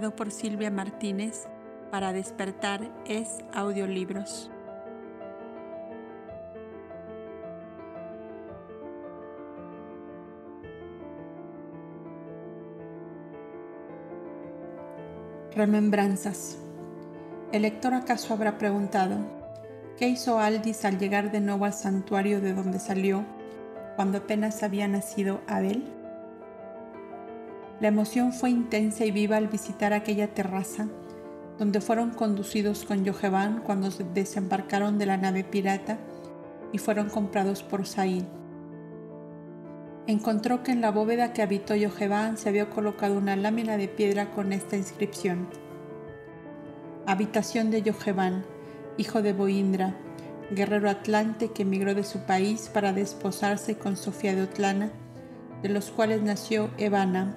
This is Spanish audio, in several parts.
grabado por Silvia Martínez para despertar es audiolibros. Remembranzas. El lector acaso habrá preguntado, ¿qué hizo Aldis al llegar de nuevo al santuario de donde salió cuando apenas había nacido Abel? La emoción fue intensa y viva al visitar aquella terraza donde fueron conducidos con Yojevan cuando desembarcaron de la nave pirata y fueron comprados por Saíd. Encontró que en la bóveda que habitó Yojevan se había colocado una lámina de piedra con esta inscripción. Habitación de Yojevan, hijo de Boindra, guerrero atlante que emigró de su país para desposarse con Sofía de Otlana, de los cuales nació Evana,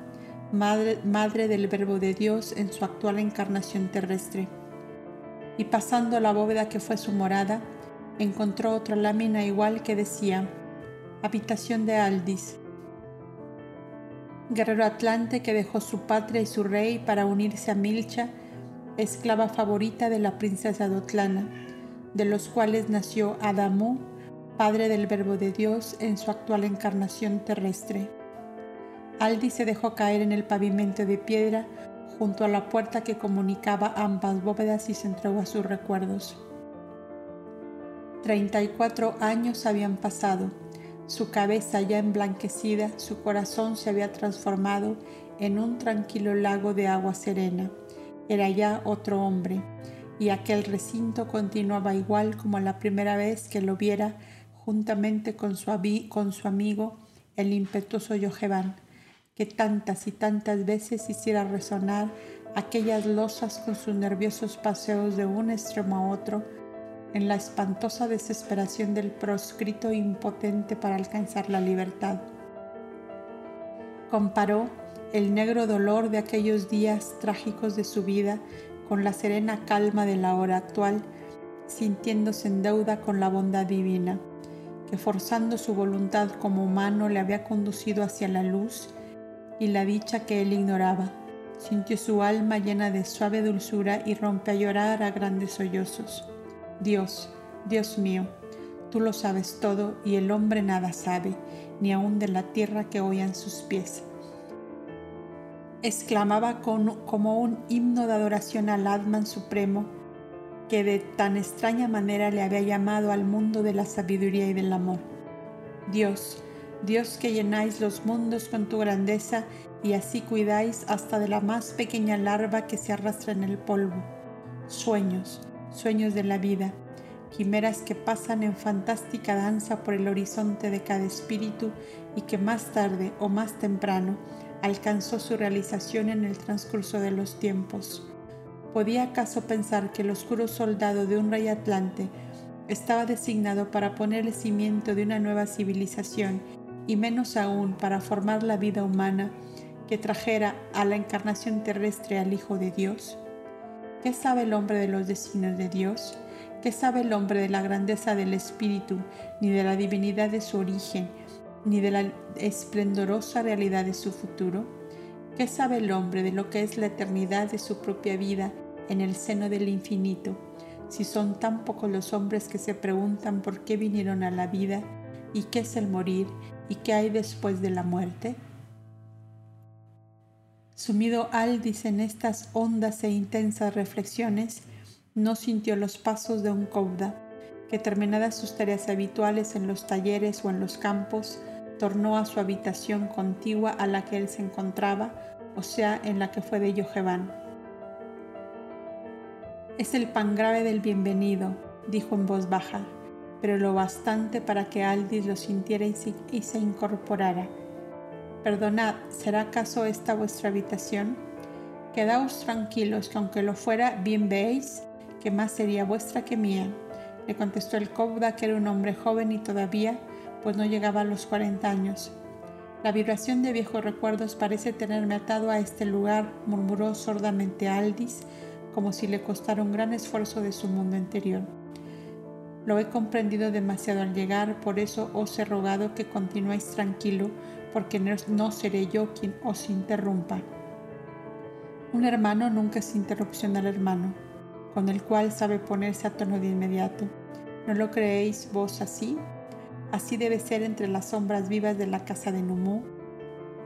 madre, del Verbo de Dios en su actual encarnación terrestre. Y pasando la bóveda que fue su morada, encontró otra lámina igual que decía, Habitación de Aldis, guerrero atlante que dejó su patria y su rey para unirse a Milcha, esclava favorita de la princesa Dotlana, de los cuales nació Adamo, padre del Verbo de Dios en su actual encarnación terrestre. Aldi se dejó caer en el pavimento de piedra junto a la puerta que comunicaba ambas bóvedas y se entregó a sus recuerdos. Treinta y cuatro años habían pasado. Su cabeza ya emblanquecida, su corazón se había transformado en un tranquilo lago de agua serena. Era ya otro hombre, y aquel recinto continuaba igual como la primera vez que lo viera juntamente con su, con su amigo, el impetuoso Yojevan que tantas y tantas veces hiciera resonar aquellas losas con sus nerviosos paseos de un extremo a otro, en la espantosa desesperación del proscrito impotente para alcanzar la libertad. Comparó el negro dolor de aquellos días trágicos de su vida con la serena calma de la hora actual, sintiéndose en deuda con la bondad divina, que forzando su voluntad como humano le había conducido hacia la luz y la dicha que él ignoraba. Sintió su alma llena de suave dulzura y rompe a llorar a grandes sollozos. Dios, Dios mío, tú lo sabes todo y el hombre nada sabe, ni aun de la tierra que oían sus pies. Exclamaba como un himno de adoración al Atman Supremo, que de tan extraña manera le había llamado al mundo de la sabiduría y del amor. Dios, Dios que llenáis los mundos con tu grandeza y así cuidáis hasta de la más pequeña larva que se arrastra en el polvo. Sueños, sueños de la vida, quimeras que pasan en fantástica danza por el horizonte de cada espíritu y que más tarde o más temprano alcanzó su realización en el transcurso de los tiempos. ¿Podía acaso pensar que el oscuro soldado de un rey atlante estaba designado para poner el cimiento de una nueva civilización y menos aún para formar la vida humana que trajera a la encarnación terrestre al Hijo de Dios? ¿Qué sabe el hombre de los destinos de Dios? ¿Qué sabe el hombre de la grandeza del Espíritu, ni de la divinidad de su origen, ni de la esplendorosa realidad de su futuro? ¿Qué sabe el hombre de lo que es la eternidad de su propia vida en el seno del infinito, si son tan pocos los hombres que se preguntan por qué vinieron a la vida y qué es el morir y qué hay después de la muerte? Sumido Aldis en estas hondas e intensas reflexiones, no sintió los pasos de un cobda, que terminadas sus tareas habituales en los talleres o en los campos, tornó a su habitación contigua a la que él se encontraba, o sea, en la que fue de Yojevan. Es el pan grave del bienvenido, dijo en voz baja pero lo bastante para que Aldis lo sintiera y se incorporara. Perdonad, ¿será acaso esta vuestra habitación? Quedaos tranquilos, que aunque lo fuera, bien veis que más sería vuestra que mía. Le contestó el Cobda, que era un hombre joven y todavía, pues no llegaba a los 40 años. La vibración de viejos recuerdos parece tenerme atado a este lugar, murmuró sordamente Aldis, como si le costara un gran esfuerzo de su mundo interior. Lo he comprendido demasiado al llegar, por eso os he rogado que continuéis tranquilo, porque no seré yo quien os interrumpa. Un hermano nunca es interrupción al hermano, con el cual sabe ponerse a tono de inmediato. ¿No lo creéis vos así? Así debe ser entre las sombras vivas de la casa de Numú.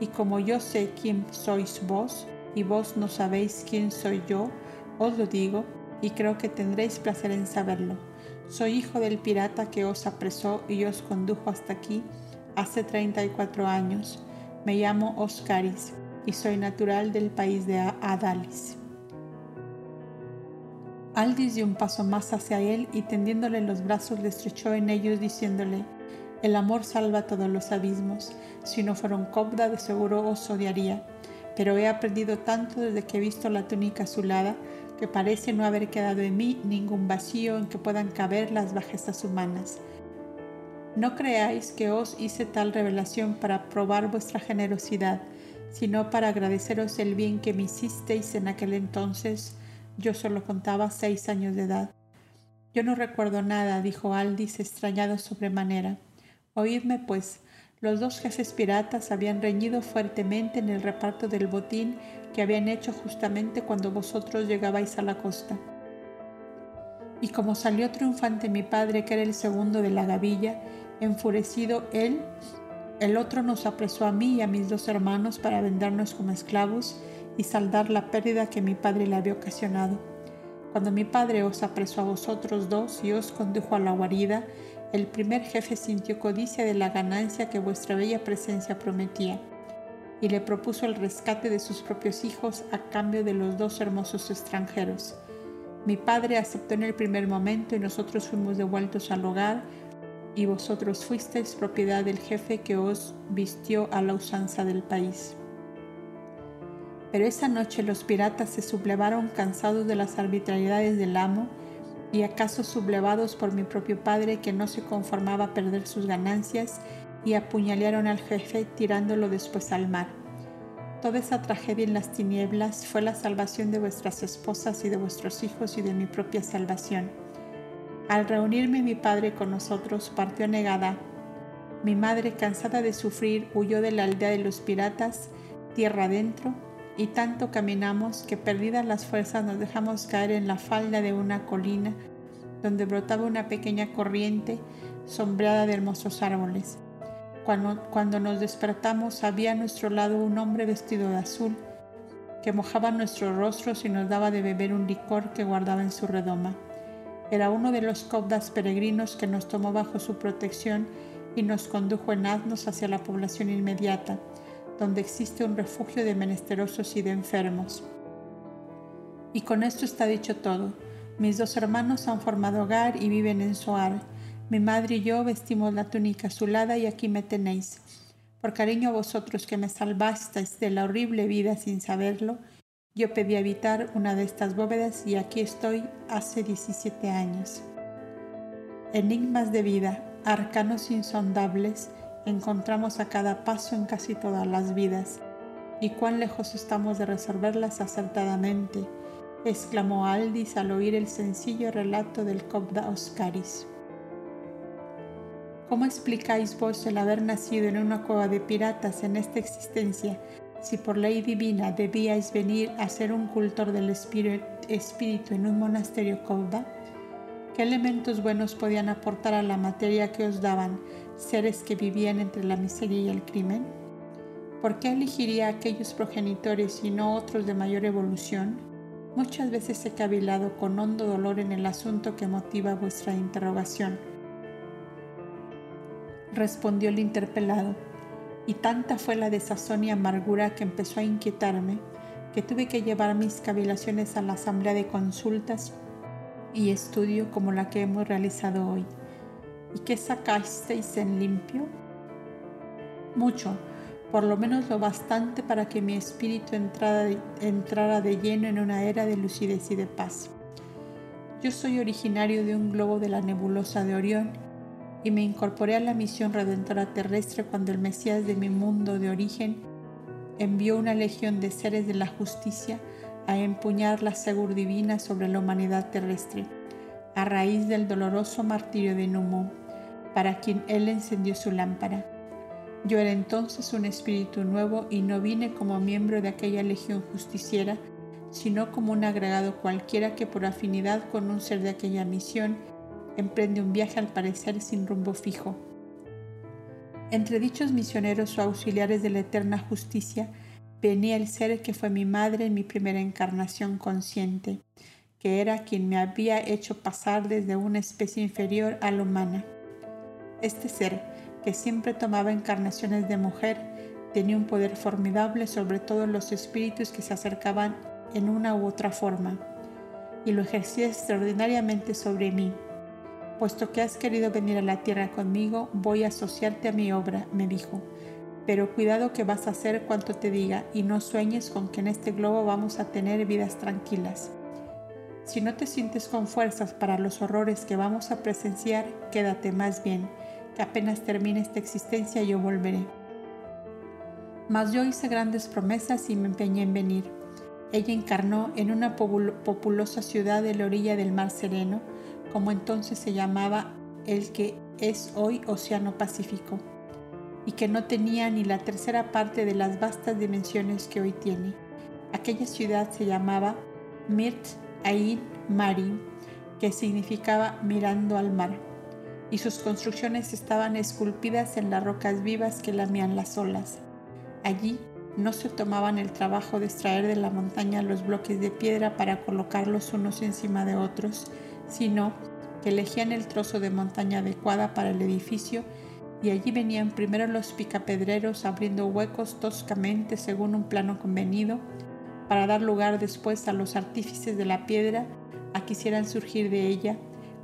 Y como yo sé quién sois vos, y vos no sabéis quién soy yo, os lo digo, y creo que tendréis placer en saberlo. Soy hijo del pirata que os apresó y os condujo hasta aquí hace 34 años. Me llamo Oscaris y soy natural del país de Adalis. Aldis dio un paso más hacia él y tendiéndole los brazos le estrechó en ellos diciéndole, el amor salva todos los abismos. Si no fuera un cobda, de seguro os odiaría. Pero he aprendido tanto desde que he visto la túnica azulada que parece no haber quedado en mí ningún vacío en que puedan caber las bajezas humanas. No creáis que os hice tal revelación para probar vuestra generosidad, sino para agradeceros el bien que me hicisteis en aquel entonces. Yo solo contaba seis años de edad. Yo no recuerdo nada, dijo Aldis, extrañado sobremanera. Oídme, pues, los dos jefes piratas habían reñido fuertemente en el reparto del botín que habían hecho justamente cuando vosotros llegabais a la costa. Y como salió triunfante mi padre, que era el segundo de la gavilla, enfurecido él, el otro nos apresó a mí y a mis dos hermanos para vendernos como esclavos y saldar la pérdida que mi padre le había ocasionado. Cuando mi padre os apresó a vosotros dos y os condujo a la guarida, el primer jefe sintió codicia de la ganancia que vuestra bella presencia prometía, y le propuso el rescate de sus propios hijos a cambio de los dos hermosos extranjeros. Mi padre aceptó en el primer momento y nosotros fuimos devueltos al hogar, y vosotros fuisteis propiedad del jefe que os vistió a la usanza del país. Pero esa noche los piratas se sublevaron cansados de las arbitrariedades del amo, y acaso sublevados por mi propio padre que no se conformaba a perder sus ganancias y apuñalearon al jefe tirándolo después al mar. Toda esa tragedia en las tinieblas fue la salvación de vuestras esposas y de vuestros hijos y de mi propia salvación. Al reunirme mi padre con nosotros, partió negada. Mi madre, cansada de sufrir, huyó de la aldea de los piratas, tierra adentro, y tanto caminamos que perdidas las fuerzas nos dejamos caer en la falda de una colina donde brotaba una pequeña corriente sombreada de hermosos árboles. Cuando, nos despertamos había a nuestro lado un hombre vestido de azul que mojaba nuestros rostros y nos daba de beber un licor que guardaba en su redoma. Era uno de los cobdas peregrinos que nos tomó bajo su protección y nos condujo en asnos hacia la población inmediata donde existe un refugio de menesterosos y de enfermos. Y con esto está dicho todo. Mis dos hermanos han formado hogar y viven en Soar. Mi madre y yo vestimos la túnica azulada y aquí me tenéis. Por cariño a vosotros que me salvasteis de la horrible vida sin saberlo, yo pedí habitar una de estas bóvedas y aquí estoy hace 17 años. Enigmas de vida, arcanos insondables, encontramos a cada paso en casi todas las vidas, y cuán lejos estamos de resolverlas acertadamente, exclamó Aldis al oír el sencillo relato del Cobda Oscaris. ¿Cómo explicáis vos el haber nacido en una cueva de piratas en esta existencia, si por ley divina debíais venir a ser un cultor del espíritu en un monasterio Cobda? ¿Qué elementos buenos podían aportar a la materia que os daban seres que vivían entre la miseria y el crimen? ¿Por qué elegiría aquellos progenitores y no otros de mayor evolución? Muchas veces he cavilado con hondo dolor en el asunto que motiva vuestra interrogación. Respondió el interpelado, y tanta fue la desazón y amargura que empezó a inquietarme que tuve que llevar mis cavilaciones a la asamblea de consultas y estudio como la que hemos realizado hoy. ¿Y qué sacasteis en limpio? Mucho, por lo menos lo bastante para que mi espíritu entrara entrara de lleno en una era de lucidez y de paz. Yo soy originario de un globo de la nebulosa de Orión y me incorporé a la misión redentora terrestre cuando el Mesías de mi mundo de origen envió una legión de seres de la justicia a empuñar la segur divina sobre la humanidad terrestre, a raíz del doloroso martirio de Numo, para quien él encendió su lámpara. Yo era entonces un espíritu nuevo y no vine como miembro de aquella legión justiciera, sino como un agregado cualquiera que por afinidad con un ser de aquella misión emprende un viaje al parecer sin rumbo fijo. Entre dichos misioneros o auxiliares de la eterna justicia venía el ser que fue mi madre en mi primera encarnación consciente, que era quien me había hecho pasar desde una especie inferior a la humana. Este ser, que siempre tomaba encarnaciones de mujer, tenía un poder formidable sobre todos los espíritus que se acercaban en una u otra forma, y lo ejercía extraordinariamente sobre mí. Puesto que has querido venir a la tierra conmigo, voy a asociarte a mi obra, me dijo. Pero cuidado que vas a hacer cuanto te diga y no sueñes con que en este globo vamos a tener vidas tranquilas. Si no te sientes con fuerzas para los horrores que vamos a presenciar, quédate más bien, que apenas termine esta existencia yo volveré. Mas yo hice grandes promesas y me empeñé en venir. Ella encarnó en una populosa ciudad de la orilla del Mar Sereno, como entonces se llamaba el que es hoy Océano Pacífico, y que no tenía ni la tercera parte de las vastas dimensiones que hoy tiene. Aquella ciudad se llamaba Mirt Ain Mari, que significaba mirando al mar, y sus construcciones estaban esculpidas en las rocas vivas que lamían las olas. Allí no se tomaban el trabajo de extraer de la montaña los bloques de piedra para colocarlos unos encima de otros, sino que elegían el trozo de montaña adecuada para el edificio y allí venían primero los picapedreros abriendo huecos toscamente según un plano convenido, para dar lugar después a los artífices de la piedra a que hicieran surgir de ella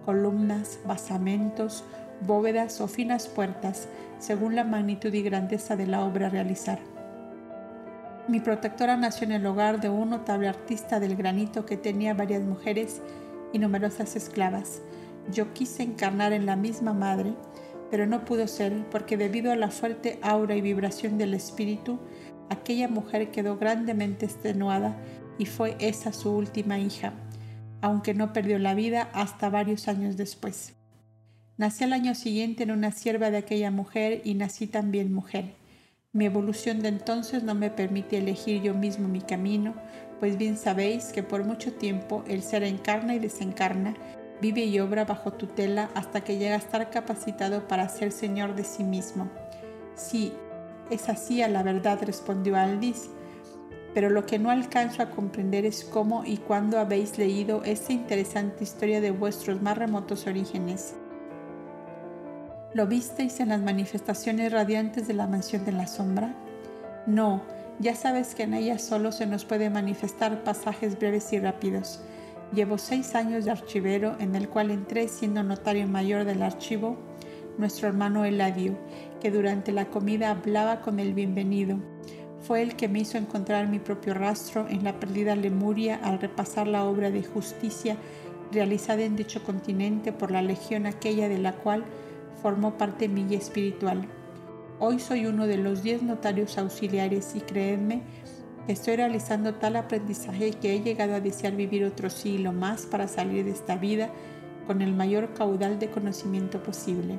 columnas, basamentos, bóvedas o finas puertas, según la magnitud y grandeza de la obra a realizar. Mi protectora nació en el hogar de un notable artista del granito que tenía varias mujeres y numerosas esclavas. Yo quise encarnar en la misma madre, pero no pudo ser porque debido a la fuerte aura y vibración del espíritu, aquella mujer quedó grandemente extenuada y fue esa su última hija, aunque no perdió la vida hasta varios años después. Nací al año siguiente en una sierva de aquella mujer y nací también mujer. Mi evolución de entonces no me permite elegir yo mismo mi camino, pues bien sabéis que por mucho tiempo el ser encarna y desencarna, vive y obra bajo tutela hasta que llega a estar capacitado para ser señor de sí mismo. Sí, es así a la verdad, respondió Aldis, pero lo que no alcanzo a comprender es cómo y cuándo habéis leído esta interesante historia de vuestros más remotos orígenes. ¿Lo visteis en las manifestaciones radiantes de la mansión de la sombra? No, ya sabes que en ella solo se nos puede manifestar pasajes breves y rápidos. Llevo seis años de archivero en el cual entré siendo notario mayor del archivo nuestro hermano Eladio, que durante la comida hablaba con el bienvenido. Fue el que me hizo encontrar mi propio rastro en la perdida Lemuria al repasar la obra de justicia realizada en dicho continente por la legión aquella de la cual formó parte mi espiritual. Hoy soy uno de los diez notarios auxiliares y creedme que estoy realizando tal aprendizaje que he llegado a desear vivir otro siglo más para salir de esta vida con el mayor caudal de conocimiento posible.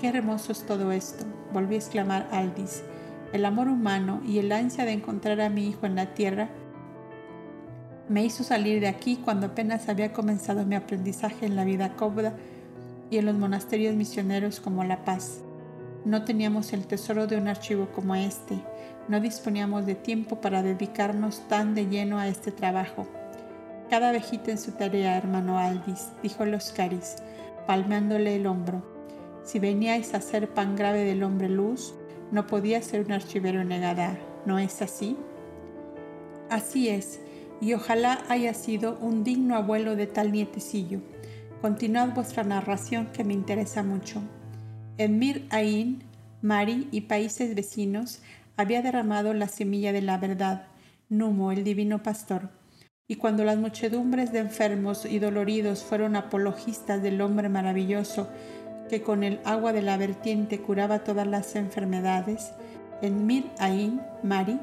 Qué hermoso es todo esto, volví a exclamar Aldis. El amor humano y el ansia de encontrar a mi hijo en la tierra me hizo salir de aquí cuando apenas había comenzado mi aprendizaje en la vida cómoda y en los monasterios misioneros como La Paz. No teníamos el tesoro de un archivo como este, no disponíamos de tiempo para dedicarnos tan de lleno a este trabajo. Cada abejita en su tarea, hermano Aldis, dijo los caris, palmeándole el hombro. Si veníais a ser pan grave del hombre luz, no podía ser un archivero negada, ¿no es así? Así es, y ojalá haya sido un digno abuelo de tal nietecillo Continuad vuestra narración que me interesa mucho. En Mir Ain, Mari y países vecinos había derramado la semilla de la verdad, Numo, el divino pastor. Y cuando las muchedumbres de enfermos y doloridos fueron apologistas del hombre maravilloso que con el agua de la vertiente curaba todas las enfermedades, en Mir Ain, Mari,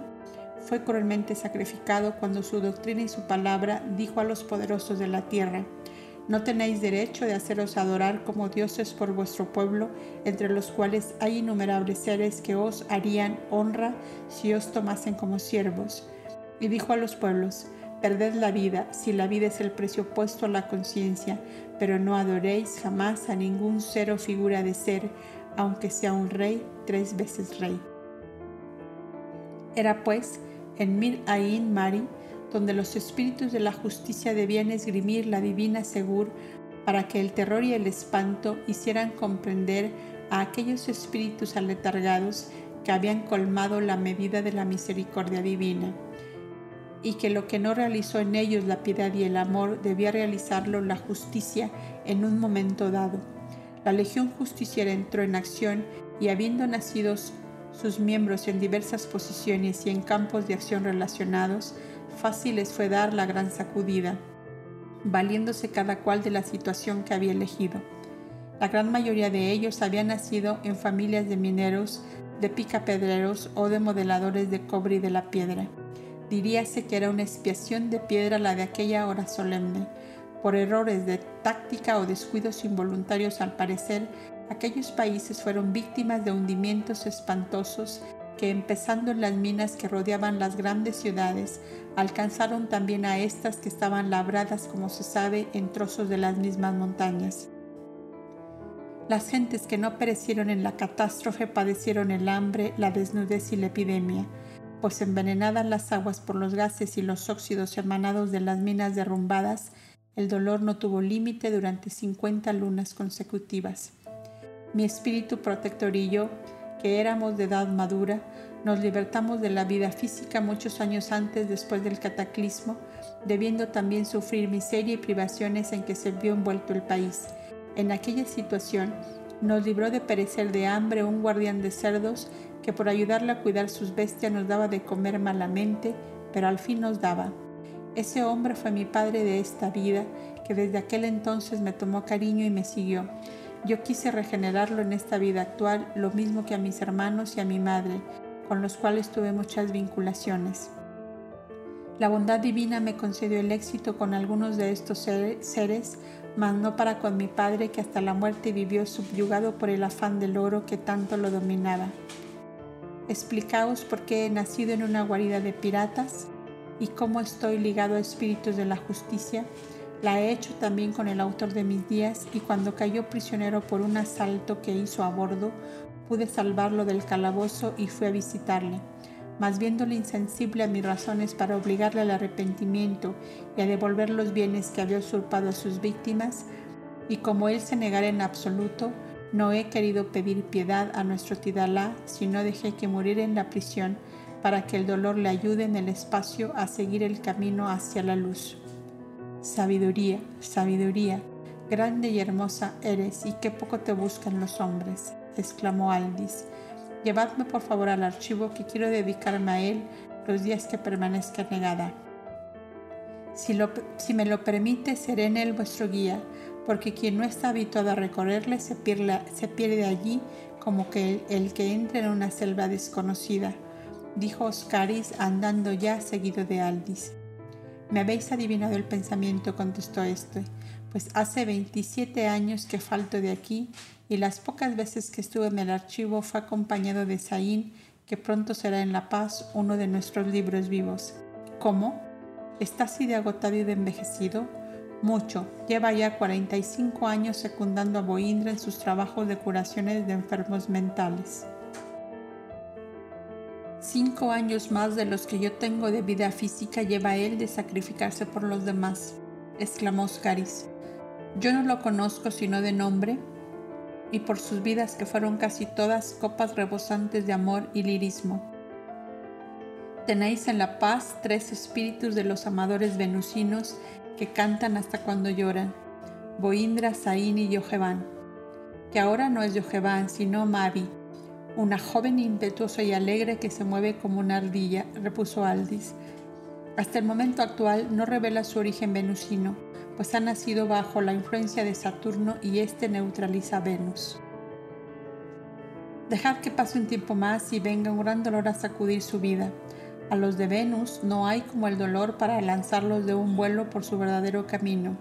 fue cruelmente sacrificado cuando su doctrina y su palabra dijo a los poderosos de la tierra, no tenéis derecho de haceros adorar como dioses por vuestro pueblo, entre los cuales hay innumerables seres que os harían honra si os tomasen como siervos. Y dijo a los pueblos, Perded la vida, si la vida es el precio puesto a la conciencia, pero no adoréis jamás a ningún ser o figura de ser, aunque sea un rey tres veces rey. Era pues en Mir Ain Mari, donde los espíritus de la justicia debían esgrimir la divina segur para que el terror y el espanto hicieran comprender a aquellos espíritus aletargados que habían colmado la medida de la misericordia divina y que lo que no realizó en ellos la piedad y el amor debía realizarlo la justicia en un momento dado. La legión justiciera entró en acción y habiendo nacido sus miembros en diversas posiciones y en campos de acción relacionados, fácil les fue dar la gran sacudida, valiéndose cada cual de la situación que había elegido. La gran mayoría de ellos habían nacido en familias de mineros, de picapedreros o de modeladores de cobre y de la piedra diríase que era una expiación de piedra la de aquella hora solemne. Por errores de táctica o descuidos involuntarios al parecer, aquellos países fueron víctimas de hundimientos espantosos que empezando en las minas que rodeaban las grandes ciudades, alcanzaron también a estas que estaban labradas, como se sabe, en trozos de las mismas montañas. Las gentes que no perecieron en la catástrofe padecieron el hambre, la desnudez y la epidemia pues envenenadas las aguas por los gases y los óxidos emanados de las minas derrumbadas, el dolor no tuvo límite durante 50 lunas consecutivas. Mi espíritu protector y yo, que éramos de edad madura, nos libertamos de la vida física muchos años antes después del cataclismo, debiendo también sufrir miseria y privaciones en que se vio envuelto el país. En aquella situación, nos libró de perecer de hambre un guardián de cerdos que por ayudarle a cuidar sus bestias nos daba de comer malamente, pero al fin nos daba. Ese hombre fue mi padre de esta vida, que desde aquel entonces me tomó cariño y me siguió. Yo quise regenerarlo en esta vida actual, lo mismo que a mis hermanos y a mi madre, con los cuales tuve muchas vinculaciones. La bondad divina me concedió el éxito con algunos de estos seres, mas no para con mi padre que hasta la muerte vivió subyugado por el afán del oro que tanto lo dominaba. Explicaos por qué he nacido en una guarida de piratas y cómo estoy ligado a espíritus de la justicia. La he hecho también con el autor de mis días y cuando cayó prisionero por un asalto que hizo a bordo, pude salvarlo del calabozo y fui a visitarle. Mas viéndole insensible a mis razones para obligarle al arrepentimiento y a devolver los bienes que había usurpado a sus víctimas, y como él se negara en absoluto, no he querido pedir piedad a nuestro Tidalá, sino dejé que muriera en la prisión para que el dolor le ayude en el espacio a seguir el camino hacia la luz. Sabiduría, sabiduría, grande y hermosa eres y qué poco te buscan los hombres, exclamó Aldis. Llevadme por favor al archivo que quiero dedicarme a él los días que permanezca negada. Si, me lo permite, seré en él vuestro guía porque quien no está habituado a recorrerle se pierde, allí como que el, que entra en una selva desconocida, dijo Oscaris andando ya seguido de Aldis. Me habéis adivinado el pensamiento, contestó este, pues hace 27 años que falto de aquí y las pocas veces que estuve en el archivo fue acompañado de Saín, que pronto será en La Paz uno de nuestros libros vivos. ¿Cómo? ¿Está así de agotado y de envejecido? mucho. Lleva ya 45 años secundando a Boindra en sus trabajos de curaciones de enfermos mentales. Cinco años más de los que yo tengo de vida física lleva él de sacrificarse por los demás, exclamó Oscaris. Yo no lo conozco sino de nombre y por sus vidas que fueron casi todas copas rebosantes de amor y lirismo. Tenéis en la paz tres espíritus de los amadores venusinos que cantan hasta cuando lloran, Boindra, Saín y Yojevan, que ahora no es Yojevan, sino Mavi, una joven impetuosa y alegre que se mueve como una ardilla, repuso Aldis. Hasta el momento actual no revela su origen venusino, pues ha nacido bajo la influencia de Saturno y éste neutraliza a Venus. Dejad que pase un tiempo más y venga un gran dolor a sacudir su vida. A los de Venus no hay como el dolor para lanzarlos de un vuelo por su verdadero camino.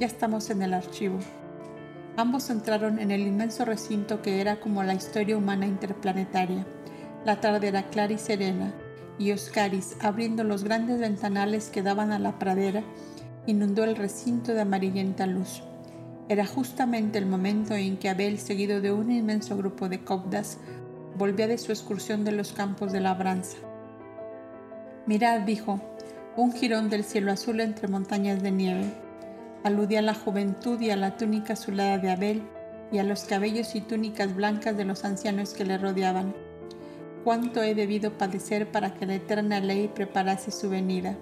Ya estamos en el archivo. Ambos entraron en el inmenso recinto que era como la historia humana interplanetaria. La tarde era clara y serena, y Oscaris, abriendo los grandes ventanales que daban a la pradera, inundó el recinto de amarillenta luz. Era justamente el momento en que Abel, seguido de un inmenso grupo de copdas, volvía de su excursión de los campos de labranza. Mirad, dijo, un jirón del cielo azul entre montañas de nieve. Aludía a la juventud y a la túnica azulada de Abel y a los cabellos y túnicas blancas de los ancianos que le rodeaban. Cuánto he debido padecer para que la eterna ley preparase su venida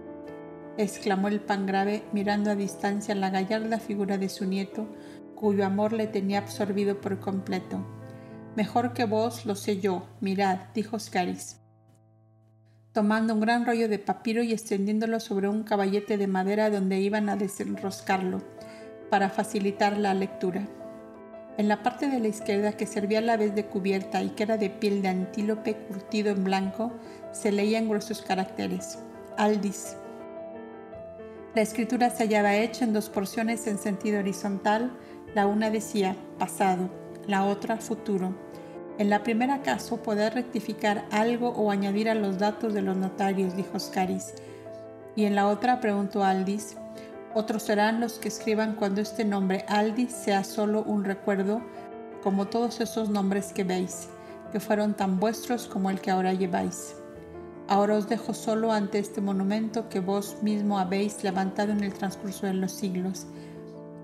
exclamó el pangrave mirando a distancia la gallarda figura de su nieto, cuyo amor le tenía absorbido por completo. Mejor que vos lo sé yo, mirad, dijo Scaris, tomando un gran rollo de papiro y extendiéndolo sobre un caballete de madera donde iban a desenroscarlo, para facilitar la lectura. En la parte de la izquierda, que servía a la vez de cubierta y que era de piel de antílope curtido en blanco, se leían gruesos caracteres. Aldis, la escritura se hallaba hecha en dos porciones en sentido horizontal. La una decía pasado, la otra futuro. En la primera caso, poder rectificar algo o añadir a los datos de los notarios, dijo Scaris. Y en la otra preguntó Aldis, otros serán los que escriban cuando este nombre Aldis sea solo un recuerdo, como todos esos nombres que veis, que fueron tan vuestros como el que ahora lleváis. Ahora os dejo solo ante este monumento que vos mismo habéis levantado en el transcurso de los siglos.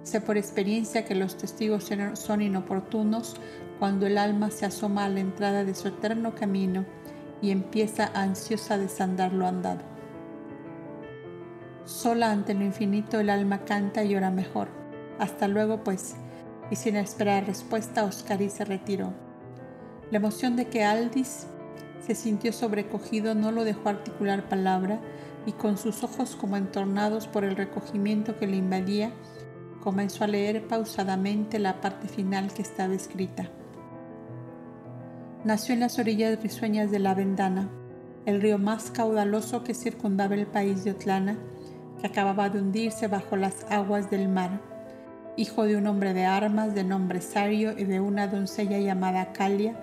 Sé por experiencia que los testigos son inoportunos cuando el alma se asoma a la entrada de su eterno camino y empieza ansiosa a desandar lo andado. Sola ante lo infinito el alma canta y ora mejor. Hasta luego, pues. Y sin esperar respuesta, Oscari se retiró. La emoción de que Aldis se sintió sobrecogido, no lo dejó articular palabra y con sus ojos como entornados por el recogimiento que le invadía, comenzó a leer pausadamente la parte final que estaba escrita. Nació en las orillas risueñas de la Vendana, el río más caudaloso que circundaba el país de Otlana, que acababa de hundirse bajo las aguas del mar. Hijo de un hombre de armas de nombre Sario y de una doncella llamada Calia,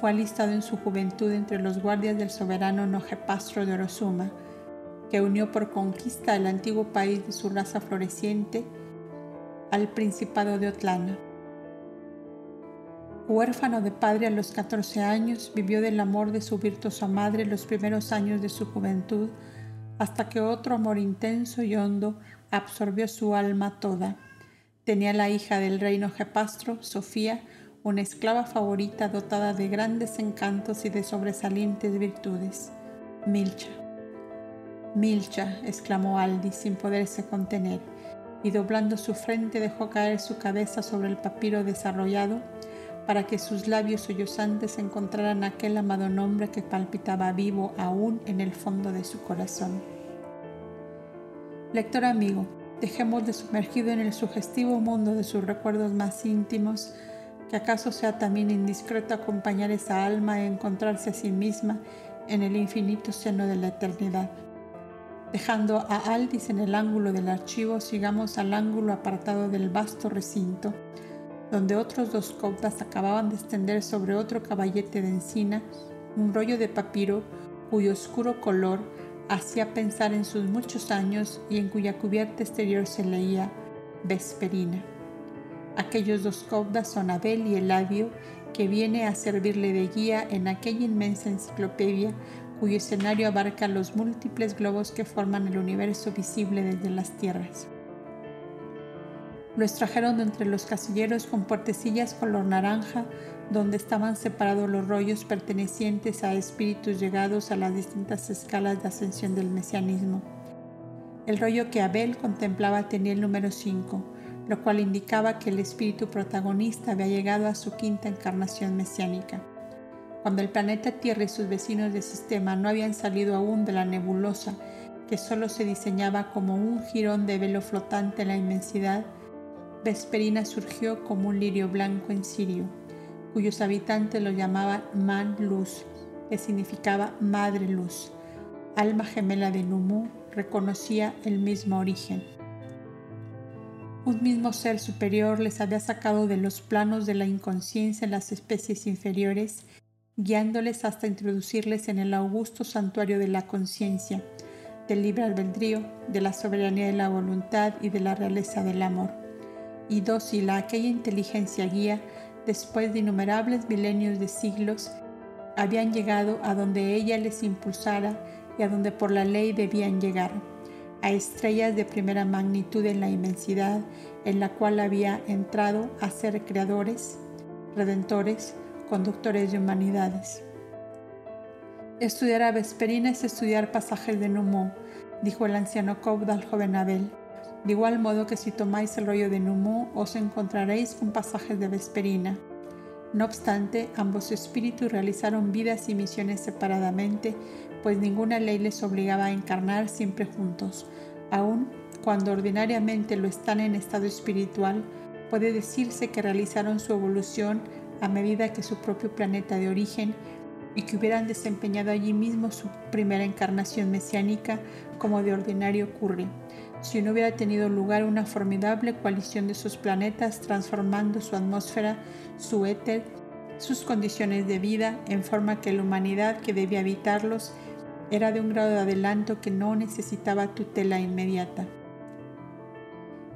fue alistado en su juventud entre los guardias del soberano Nojepastro de Orozuma, que unió por conquista el antiguo país de su raza floreciente al Principado de Otlana. Huérfano de padre a los 14 años, vivió del amor de su virtuosa madre los primeros años de su juventud, hasta que otro amor intenso y hondo absorbió su alma toda. Tenía la hija del rey Nojepastro, Sofía, una esclava favorita dotada de grandes encantos y de sobresalientes virtudes, Milcha. Milcha, exclamó Aldi sin poderse contener, y doblando su frente dejó caer su cabeza sobre el papiro desarrollado para que sus labios sollozantes encontraran aquel amado nombre que palpitaba vivo aún en el fondo de su corazón. Lector amigo, dejemos de sumergido en el sugestivo mundo de sus recuerdos más íntimos que acaso sea también indiscreto acompañar esa alma a encontrarse a sí misma en el infinito seno de la eternidad. Dejando a Aldis en el ángulo del archivo, sigamos al ángulo apartado del vasto recinto, donde otros dos copas acababan de extender sobre otro caballete de encina un rollo de papiro cuyo oscuro color hacía pensar en sus muchos años y en cuya cubierta exterior se leía Vesperina. Aquellos dos cobdas son Abel y Eladio, que viene a servirle de guía en aquella inmensa enciclopedia cuyo escenario abarca los múltiples globos que forman el universo visible desde las tierras. Lo extrajeron de entre los casilleros con puertecillas color naranja, donde estaban separados los rollos pertenecientes a espíritus llegados a las distintas escalas de ascensión del mesianismo. El rollo que Abel contemplaba tenía el número 5, lo cual indicaba que el espíritu protagonista había llegado a su quinta encarnación mesiánica. Cuando el planeta Tierra y sus vecinos de sistema no habían salido aún de la nebulosa que solo se diseñaba como un jirón de velo flotante en la inmensidad, Vesperina surgió como un lirio blanco en Sirio, cuyos habitantes lo llamaban Man Luz, que significaba Madre Luz. Alma gemela de Numu reconocía el mismo origen. Un mismo ser superior les había sacado de los planos de la inconsciencia en las especies inferiores guiándoles hasta introducirles en el augusto santuario de la conciencia, del libre albedrío, de la soberanía de la voluntad y de la realeza del amor. Y dócil a aquella inteligencia guía, después de innumerables milenios de siglos, habían llegado a donde ella les impulsara y a donde por la ley debían llegar, a estrellas de primera magnitud en la inmensidad en la cual había entrado a ser creadores, redentores, conductores de humanidades. Estudiar a Vesperina es estudiar pasajes de Numó, dijo el anciano Cobb al joven Abel. De igual modo que si tomáis el rollo de Numó, os encontraréis con pasajes de Vesperina. No obstante, ambos espíritus realizaron vidas y misiones separadamente, pues ninguna ley les obligaba a encarnar siempre juntos. Aún cuando ordinariamente lo están en estado espiritual, puede decirse que realizaron su evolución a medida que su propio planeta de origen y que hubieran desempeñado allí mismo su primera encarnación mesiánica como de ordinario ocurre si no hubiera tenido lugar una formidable coalición de sus planetas transformando su atmósfera, su éter, sus condiciones de vida, en forma que la humanidad que debía habitarlos era de un grado de adelanto que no necesitaba tutela inmediata.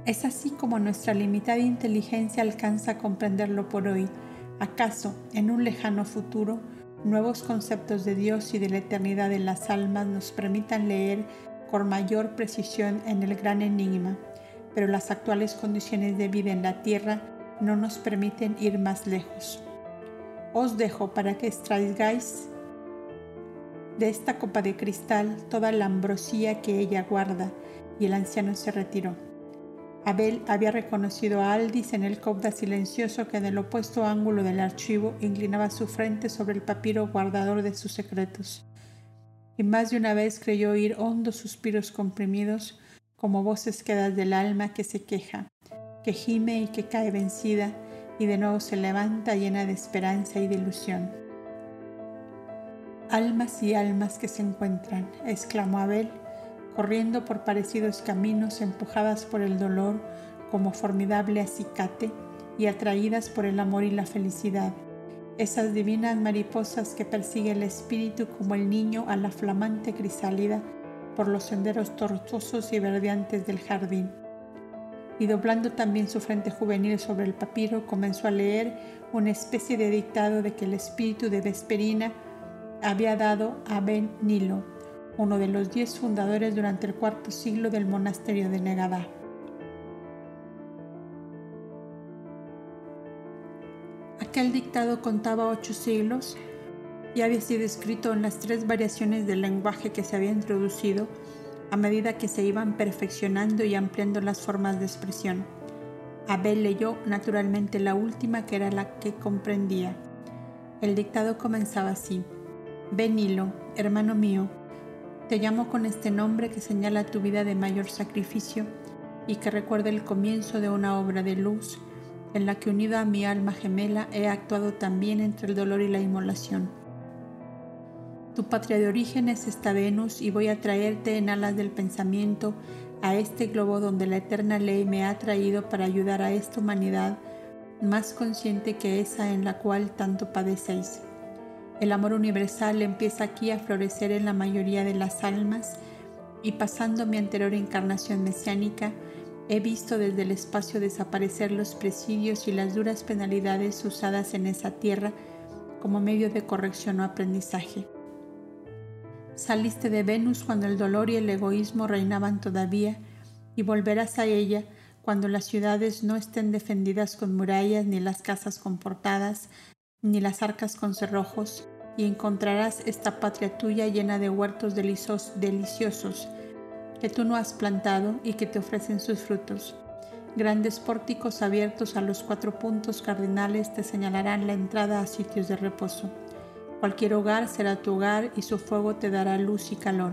Es así como nuestra limitada inteligencia alcanza a comprenderlo por hoy. ¿Acaso, en un lejano futuro, nuevos conceptos de Dios y de la eternidad de las almas nos permitan leer con mayor precisión en el gran enigma, pero las actuales condiciones de vida en la tierra no nos permiten ir más lejos. Os dejo para que extraigáis de esta copa de cristal toda la ambrosía que ella guarda, y el anciano se retiró. Abel había reconocido a Aldis en el cobda silencioso que en el opuesto ángulo del archivo inclinaba su frente sobre el papiro guardador de sus secretos y más de una vez creyó oír hondos suspiros comprimidos como voces quedas del alma que se queja, que gime y que cae vencida y de nuevo se levanta llena de esperanza y de ilusión. Almas y almas que se encuentran, exclamó Abel, corriendo por parecidos caminos empujadas por el dolor como formidable acicate y atraídas por el amor y la felicidad esas divinas mariposas que persigue el espíritu como el niño a la flamante crisálida por los senderos tortuosos y verdeantes del jardín. Y doblando también su frente juvenil sobre el papiro, comenzó a leer una especie de dictado de que el espíritu de Vesperina había dado a Ben Nilo, uno de los diez fundadores durante el cuarto siglo del monasterio de Negadá. Aquel dictado contaba ocho siglos y había sido escrito en las tres variaciones del lenguaje que se había introducido a medida que se iban perfeccionando y ampliando las formas de expresión. Abel leyó naturalmente la última que era la que comprendía. El dictado comenzaba así. Benilo, hermano mío, te llamo con este nombre que señala tu vida de mayor sacrificio y que recuerda el comienzo de una obra de luz en la que unida a mi alma gemela he actuado también entre el dolor y la inmolación. Tu patria de origen es esta Venus y voy a traerte en alas del pensamiento a este globo donde la eterna ley me ha traído para ayudar a esta humanidad más consciente que esa en la cual tanto padecéis. El amor universal empieza aquí a florecer en la mayoría de las almas y pasando mi anterior encarnación mesiánica, He visto desde el espacio desaparecer los presidios y las duras penalidades usadas en esa tierra como medio de corrección o aprendizaje. Saliste de Venus cuando el dolor y el egoísmo reinaban todavía y volverás a ella cuando las ciudades no estén defendidas con murallas, ni las casas comportadas, ni las arcas con cerrojos, y encontrarás esta patria tuya llena de huertos deliciosos, que tú no has plantado y que te ofrecen sus frutos. Grandes pórticos abiertos a los cuatro puntos cardinales te señalarán la entrada a sitios de reposo. Cualquier hogar será tu hogar y su fuego te dará luz y calor.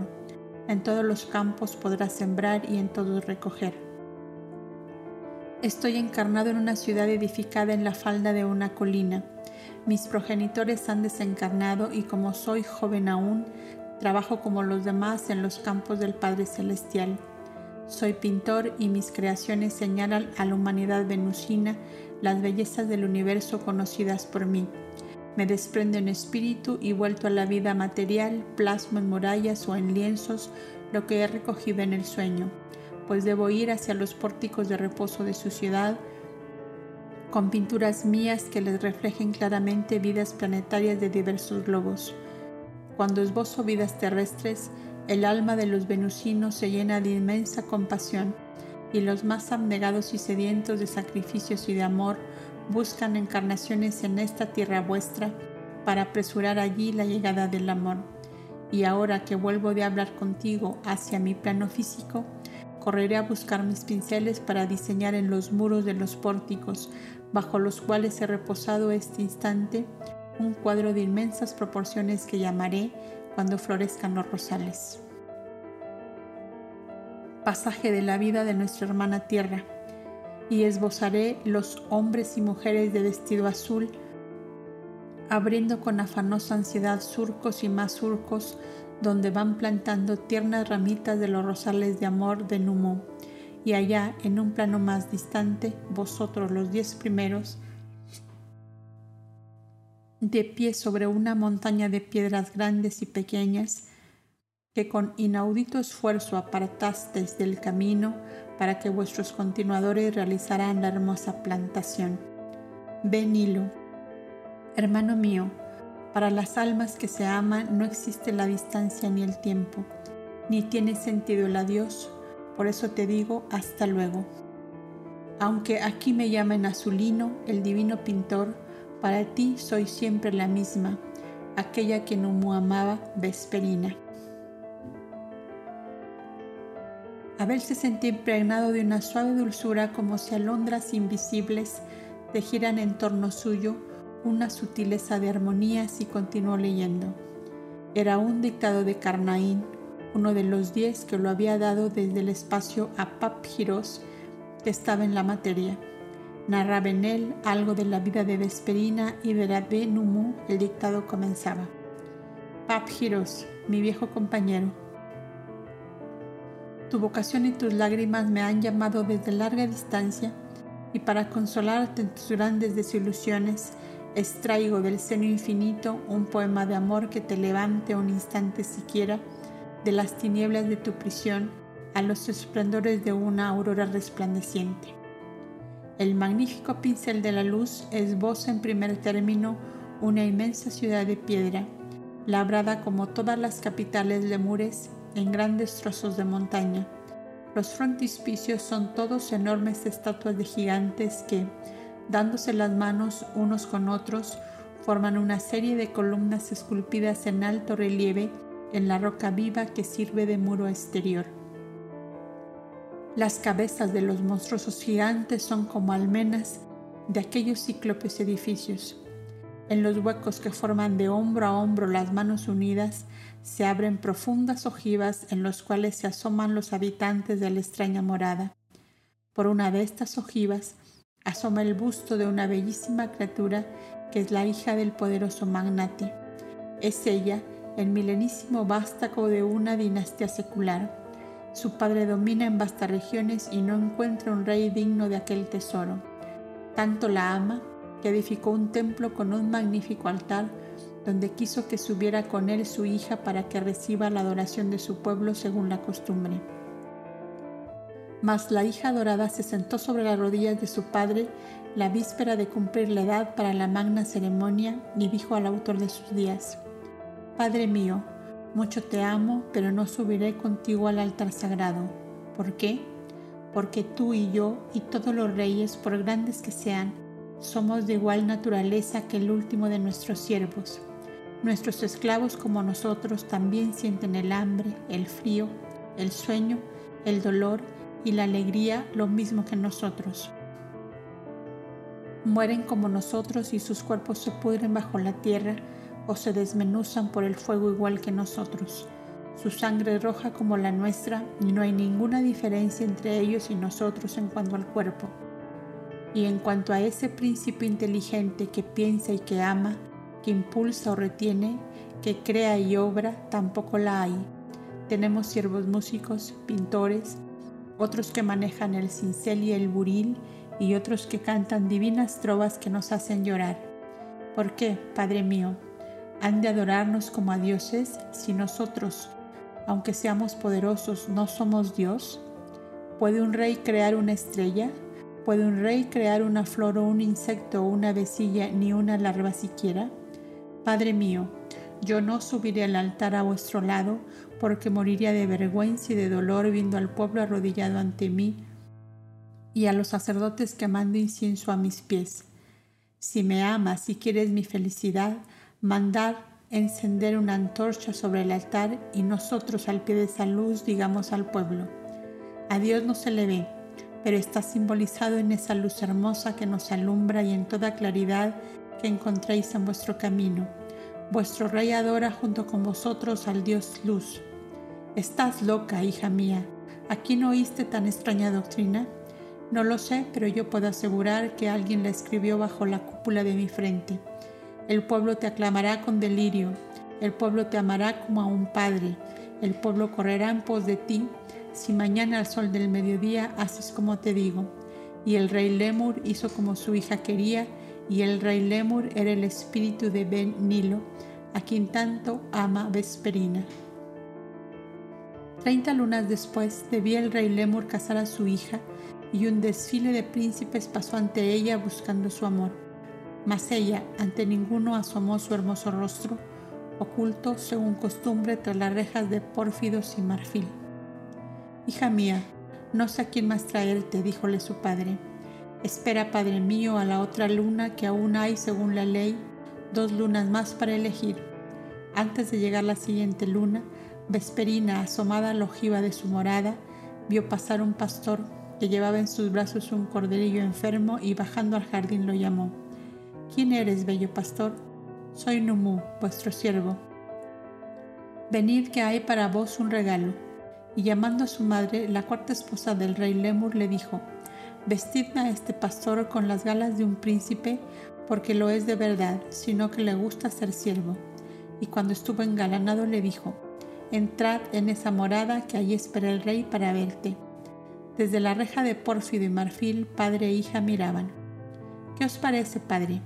En todos los campos podrás sembrar y en todos recoger. Estoy encarnado en una ciudad edificada en la falda de una colina. Mis progenitores han desencarnado y como soy joven aún, Trabajo como los demás en los campos del Padre Celestial. Soy pintor y mis creaciones señalan a la humanidad venusina las bellezas del universo conocidas por mí. Me desprendo en espíritu y vuelto a la vida material, plasmo en murallas o en lienzos lo que he recogido en el sueño, pues debo ir hacia los pórticos de reposo de su ciudad con pinturas mías que les reflejen claramente vidas planetarias de diversos globos. Cuando esbozo vidas terrestres, el alma de los venusinos se llena de inmensa compasión y los más abnegados y sedientos de sacrificios y de amor buscan encarnaciones en esta tierra vuestra para apresurar allí la llegada del amor. Y ahora que vuelvo de hablar contigo hacia mi plano físico, correré a buscar mis pinceles para diseñar en los muros de los pórticos bajo los cuales he reposado este instante un cuadro de inmensas proporciones que llamaré cuando florezcan los rosales. Pasaje de la vida de nuestra hermana tierra, y esbozaré los hombres y mujeres de vestido azul, abriendo con afanosa ansiedad surcos y más surcos donde van plantando tiernas ramitas de los rosales de amor de Numo y allá, en un plano más distante, vosotros los diez primeros, de pie sobre una montaña de piedras grandes y pequeñas, que con inaudito esfuerzo apartasteis del camino para que vuestros continuadores realizaran la hermosa plantación. Ven hilo. Hermano mío, para las almas que se aman no existe la distancia ni el tiempo, ni tiene sentido el adiós por eso te digo hasta luego. Aunque aquí me llamen Azulino, el divino pintor, para ti soy siempre la misma, aquella que Numu amaba, Vesperina. Abel se sentía impregnado de una suave dulzura como si alondras invisibles tejiran en torno suyo una sutileza de armonías y continuó leyendo. Era un dictado de Carnaín, uno de los diez que lo había dado desde el espacio a Papyros, que estaba en la materia. Narraba en él algo de la vida de Vesperina y de Numu, el dictado comenzaba. Papyros, mi viejo compañero, tu vocación y tus lágrimas me han llamado desde larga distancia y para consolarte en tus grandes desilusiones, extraigo del seno infinito un poema de amor que te levante un instante siquiera de las tinieblas de tu prisión a los esplendores de una aurora resplandeciente. El magnífico pincel de la luz esboza en primer término una inmensa ciudad de piedra, labrada como todas las capitales lemures en grandes trozos de montaña. Los frontispicios son todos enormes estatuas de gigantes que, dándose las manos unos con otros, forman una serie de columnas esculpidas en alto relieve en la roca viva que sirve de muro exterior. Las cabezas de los monstruosos gigantes son como almenas de aquellos cíclopes edificios. En los huecos que forman de hombro a hombro las manos unidas se abren profundas ojivas en los cuales se asoman los habitantes de la extraña morada. Por una de estas ojivas asoma el busto de una bellísima criatura que es la hija del poderoso magnate. Es ella el milenísimo vástago de una dinastía secular. Su padre domina en vastas regiones y no encuentra un rey digno de aquel tesoro. Tanto la ama que edificó un templo con un magnífico altar donde quiso que subiera con él su hija para que reciba la adoración de su pueblo según la costumbre. Mas la hija dorada se sentó sobre las rodillas de su padre la víspera de cumplir la edad para la magna ceremonia y dijo al autor de sus días, Padre mío, mucho te amo, pero no subiré contigo al altar sagrado. ¿Por qué? Porque tú y yo y todos los reyes, por grandes que sean, somos de igual naturaleza que el último de nuestros siervos. Nuestros esclavos como nosotros también sienten el hambre, el frío, el sueño, el dolor y la alegría lo mismo que nosotros. Mueren como nosotros y sus cuerpos se pudren bajo la tierra o se desmenuzan por el fuego igual que nosotros. Su sangre roja como la nuestra y no hay ninguna diferencia entre ellos y nosotros en cuanto al cuerpo. Y en cuanto a ese principio inteligente que piensa y que ama, que impulsa o retiene, que crea y obra, tampoco la hay. Tenemos siervos músicos, pintores, otros que manejan el cincel y el buril y otros que cantan divinas trovas que nos hacen llorar ¿Por qué, Padre mío? ¿Han de adorarnos como a dioses si nosotros, aunque seamos poderosos, no somos Dios? ¿Puede un rey crear una estrella? ¿Puede un rey crear una flor o un insecto o una vecilla ni una larva siquiera? Padre mío, yo no subiré al altar a vuestro lado porque moriría de vergüenza y de dolor viendo al pueblo arrodillado ante mí y a los sacerdotes quemando incienso a mis pies. Si me amas y quieres mi felicidad, mandad encender una antorcha sobre el altar y nosotros al pie de esa luz digamos al pueblo, a Dios no se le ve, pero está simbolizado en esa luz hermosa que nos alumbra y en toda claridad que encontréis en vuestro camino. Vuestro rey adora junto con vosotros al Dios luz. Estás loca, hija mía. ¿Aquí no oíste tan extraña doctrina? No lo sé, pero yo puedo asegurar que alguien la escribió bajo la cúpula de mi frente. El pueblo te aclamará con delirio, el pueblo te amará como a un padre, el pueblo correrá en pos de ti si mañana al sol del mediodía haces como te digo. Y el rey Lemur hizo como su hija quería, y el rey Lemur era el espíritu de Ben Nilo, a quien tanto ama Vesperina. Treinta lunas después debía el rey Lemur casar a su hija, y un desfile de príncipes pasó ante ella buscando su amor mas ella ante ninguno asomó su hermoso rostro, oculto según costumbre tras las rejas de pórfidos y marfil. Hija mía, no sé a quién más traerte, díjole su padre. Espera, padre mío, a la otra luna que aún hay, según la ley, dos lunas más para elegir. Antes de llegar la siguiente luna, Vesperina, asomada a la ojiva de su morada, vio pasar un pastor que llevaba en sus brazos un corderillo enfermo y bajando al jardín lo llamó. ¿Quién eres, bello pastor? Soy Numu, vuestro siervo. Venid que hay para vos un regalo. Y llamando a su madre, la cuarta esposa del rey Lemur le dijo, Vestidme a este pastor con las galas de un príncipe, porque lo es de verdad, sino que le gusta ser siervo. Y cuando estuvo engalanado le dijo, Entrad en esa morada que allí espera el rey para verte. Desde la reja de pórfido y marfil, padre e hija miraban. ¿Qué os parece, padre?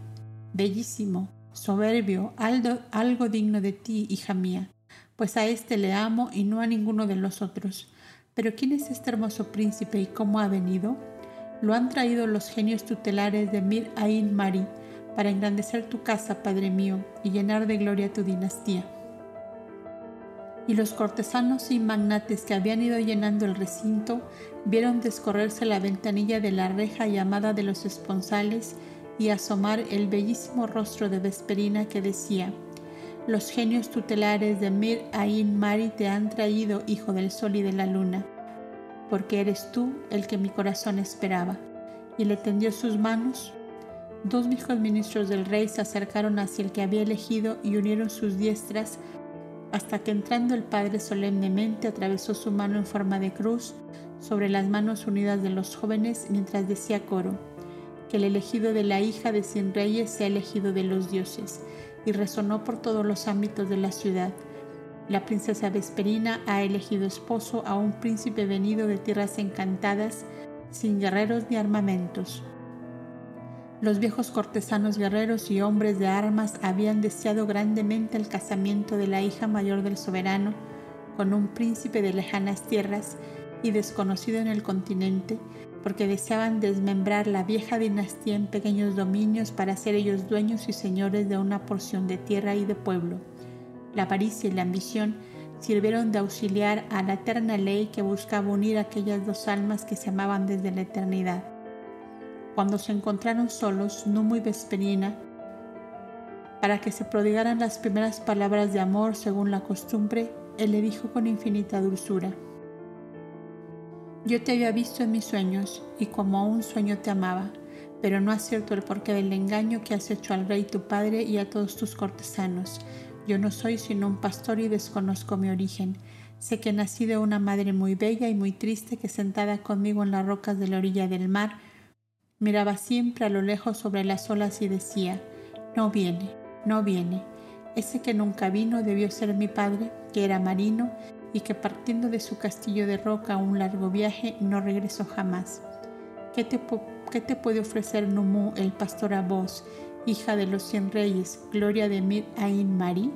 Bellísimo, soberbio, algo, digno de ti, hija mía, pues a éste le amo y no a ninguno de los otros. Pero ¿quién es este hermoso príncipe y cómo ha venido? Lo han traído los genios tutelares de Mir Ain Mari para engrandecer tu casa, Padre mío, y llenar de gloria tu dinastía. Y los cortesanos y magnates que habían ido llenando el recinto vieron descorrerse la ventanilla de la reja llamada de los esponsales y asomar el bellísimo rostro de Vesperina que decía, Los genios tutelares de Mir Ain Mari te han traído, hijo del sol y de la luna, porque eres tú el que mi corazón esperaba. Y le tendió sus manos. Dos viejos ministros del rey se acercaron hacia el que había elegido y unieron sus diestras hasta que entrando el padre solemnemente atravesó su mano en forma de cruz sobre las manos unidas de los jóvenes mientras decía coro que el elegido de la hija de cien reyes sea elegido de los dioses, y resonó por todos los ámbitos de la ciudad. La princesa Vesperina ha elegido esposo a un príncipe venido de tierras encantadas, sin guerreros ni armamentos. Los viejos cortesanos guerreros y hombres de armas habían deseado grandemente el casamiento de la hija mayor del soberano con un príncipe de lejanas tierras y desconocido en el continente, porque deseaban desmembrar la vieja dinastía en pequeños dominios para ser ellos dueños y señores de una porción de tierra y de pueblo. La avaricia y la ambición sirvieron de auxiliar a la eterna ley que buscaba unir aquellas dos almas que se amaban desde la eternidad. Cuando se encontraron solos, no muy Vesperina, para que se prodigaran las primeras palabras de amor según la costumbre, él le dijo con infinita dulzura, yo te había visto en mis sueños y como un sueño te amaba, pero no acierto el porqué del engaño que has hecho al rey tu padre y a todos tus cortesanos. Yo no soy sino un pastor y desconozco mi origen. Sé que nací de una madre muy bella y muy triste que sentada conmigo en las rocas de la orilla del mar, miraba siempre a lo lejos sobre las olas y decía, no viene, no viene. Ese que nunca vino debió ser mi padre, que era marino y que partiendo de su castillo de roca un largo viaje no regresó jamás. ¿Qué te, te puede ofrecer Numu el pastor a vos, hija de los cien reyes, Gloria de Mid Ain Mari?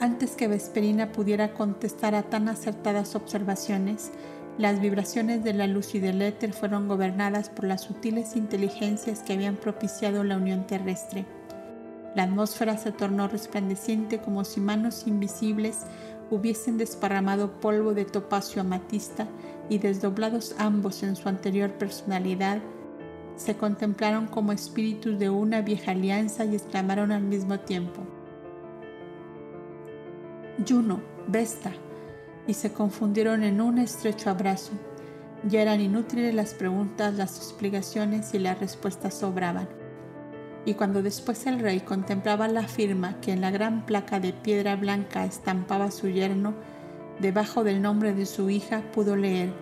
Antes que Vesperina pudiera contestar a tan acertadas observaciones, las vibraciones de la luz y del éter fueron gobernadas por las sutiles inteligencias que habían propiciado la unión terrestre. La atmósfera se tornó resplandeciente como si manos invisibles hubiesen desparramado polvo de topacio amatista y desdoblados ambos en su anterior personalidad, se contemplaron como espíritus de una vieja alianza y exclamaron al mismo tiempo, Juno, Vesta, y se confundieron en un estrecho abrazo. Ya eran inútiles las preguntas, las explicaciones y las respuestas sobraban. Y cuando después el rey contemplaba la firma que en la gran placa de piedra blanca estampaba su yerno, debajo del nombre de su hija pudo leer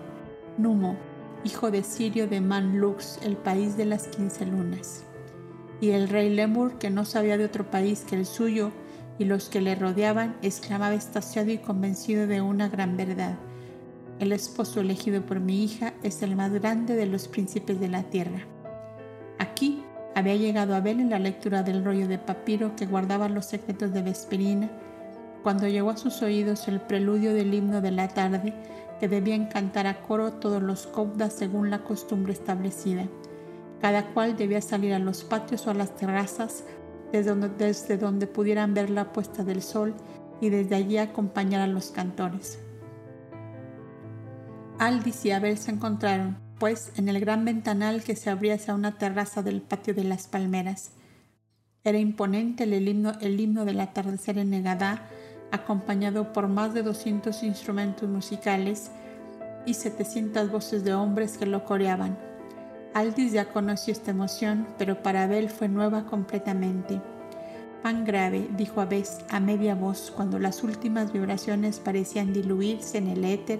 Numo, hijo de Sirio de Manlux, el país de las quince lunas. Y el rey Lemur, que no sabía de otro país que el suyo, y los que le rodeaban, exclamaba estasiado y convencido de una gran verdad. El esposo elegido por mi hija es el más grande de los príncipes de la tierra. Aquí había llegado Abel en la lectura del rollo de papiro que guardaba los secretos de Vesperina, cuando llegó a sus oídos el preludio del himno de la tarde que debían cantar a coro todos los copdas según la costumbre establecida. Cada cual debía salir a los patios o a las terrazas desde donde, pudieran ver la puesta del sol y desde allí acompañar a los cantores. Aldis y Abel se encontraron, en el gran ventanal que se abría hacia una terraza del patio de las palmeras. Era imponente el himno, el himno del atardecer en Negadá, acompañado por más de 200 instrumentos musicales y 700 voces de hombres que lo coreaban. Aldis ya conoció esta emoción, pero para Abel fue nueva completamente. Pan grave, dijo Abel a media voz cuando las últimas vibraciones parecían diluirse en el éter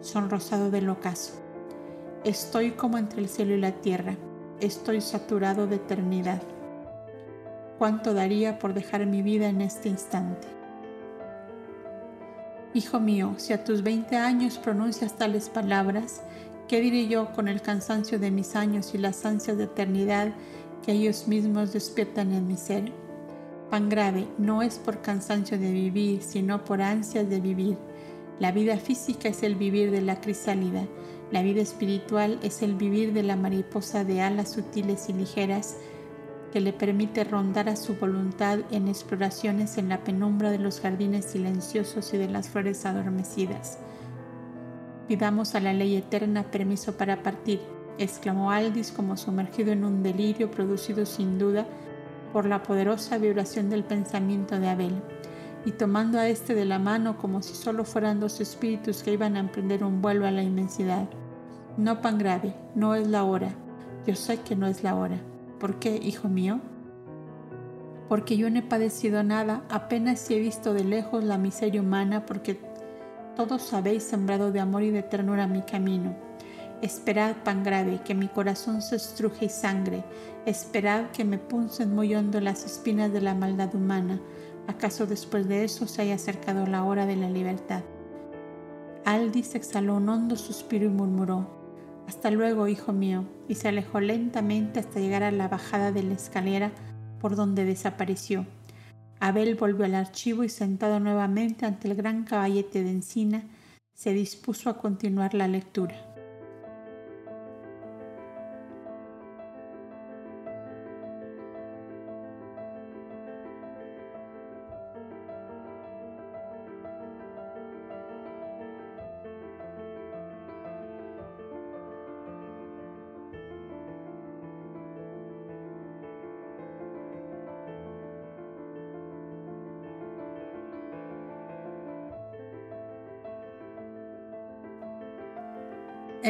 sonrosado del ocaso. Estoy como entre el cielo y la tierra, estoy saturado de eternidad. ¿Cuánto daría por dejar mi vida en este instante? Hijo mío, si a tus 20 años pronuncias tales palabras, ¿Qué diré yo con el cansancio de mis años y las ansias de eternidad que ellos mismos despiertan en mi ser? Pan grave no es por cansancio de vivir, sino por ansias de vivir. La vida física es el vivir de la crisálida, la vida espiritual es el vivir de la mariposa de alas sutiles y ligeras que le permite rondar a su voluntad en exploraciones en la penumbra de los jardines silenciosos y de las flores adormecidas. Pidamos a la ley eterna permiso para partir, exclamó Aldis como sumergido en un delirio producido sin duda por la poderosa vibración del pensamiento de Abel, y tomando a éste de la mano como si solo fueran dos espíritus que iban a emprender un vuelo a la inmensidad. No pan grave, no es la hora. Yo sé que no es la hora. ¿Por qué, hijo mío? Porque yo no he padecido nada, apenas si he visto de lejos la miseria humana, porque todos habéis sembrado de amor y de ternura mi camino. Esperad, pan grave, que mi corazón se estruje y sangre. Esperad que me puncen muy hondo las espinas de la maldad humana. ¿Acaso después de eso se haya acercado la hora de la libertad? Aldis exhaló un hondo suspiro y murmuró, Hasta luego, hijo mío, y se alejó lentamente hasta llegar a la bajada de la escalera por donde desapareció. Abel volvió al archivo y sentado nuevamente ante el gran caballete de encina, se dispuso a continuar la lectura.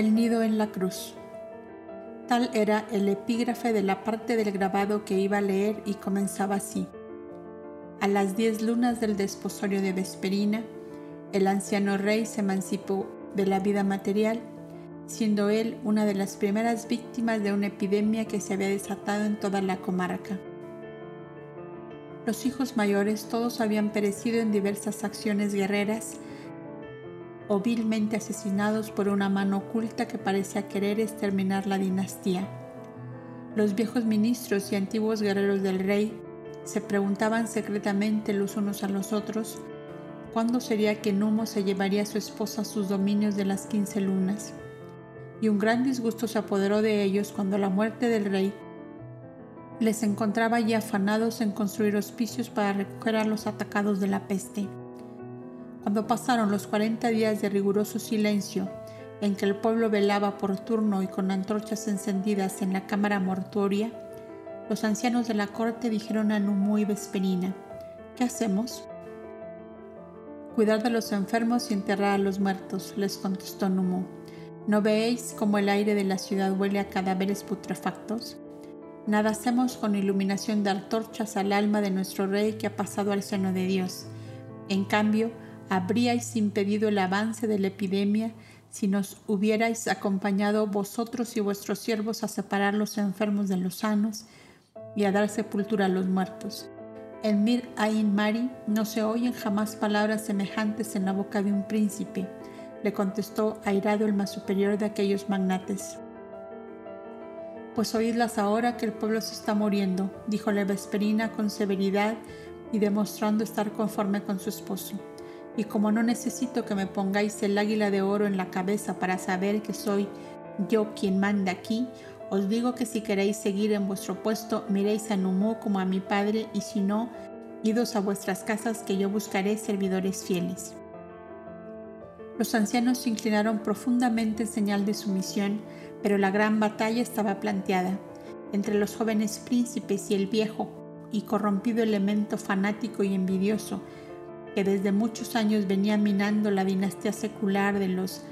El nido en la cruz. Tal era el epígrafe de la parte del grabado que iba a leer y comenzaba así. A las diez lunas del desposorio de Vesperina, el anciano rey se emancipó de la vida material, siendo él una de las primeras víctimas de una epidemia que se había desatado en toda la comarca. Los hijos mayores todos habían perecido en diversas acciones guerreras o vilmente asesinados por una mano oculta que parecía querer exterminar la dinastía. Los viejos ministros y antiguos guerreros del rey se preguntaban secretamente los unos a los otros cuándo sería que Numo se llevaría a su esposa a sus dominios de las quince lunas. Y un gran disgusto se apoderó de ellos cuando la muerte del rey les encontraba ya afanados en construir hospicios para recoger a los atacados de la peste. Cuando pasaron los cuarenta días de riguroso silencio, en que el pueblo velaba por turno y con antorchas encendidas en la cámara mortuoria, los ancianos de la corte dijeron a Numu y Vesperina, ¿qué hacemos? Cuidar de los enfermos y enterrar a los muertos, les contestó Numu. ¿No veis cómo el aire de la ciudad huele a cadáveres putrefactos? Nada hacemos con iluminación de antorchas al alma de nuestro rey que ha pasado al seno de Dios. En cambio, habríais impedido el avance de la epidemia si nos hubierais acompañado vosotros y vuestros siervos a separar los enfermos de los sanos y a dar sepultura a los muertos. En Mir Ain Mari no se oyen jamás palabras semejantes en la boca de un príncipe, le contestó airado el más superior de aquellos magnates. Pues oídlas ahora que el pueblo se está muriendo, dijo la Vesperina con severidad y demostrando estar conforme con su esposo. Y como no necesito que me pongáis el águila de oro en la cabeza para saber que soy yo quien manda aquí, os digo que si queréis seguir en vuestro puesto, miréis a Numú como a mi padre, y si no, idos a vuestras casas que yo buscaré servidores fieles. Los ancianos se inclinaron profundamente en señal de sumisión, pero la gran batalla estaba planteada entre los jóvenes príncipes y el viejo y corrompido elemento fanático y envidioso que desde muchos años venía minando la dinastía secular de los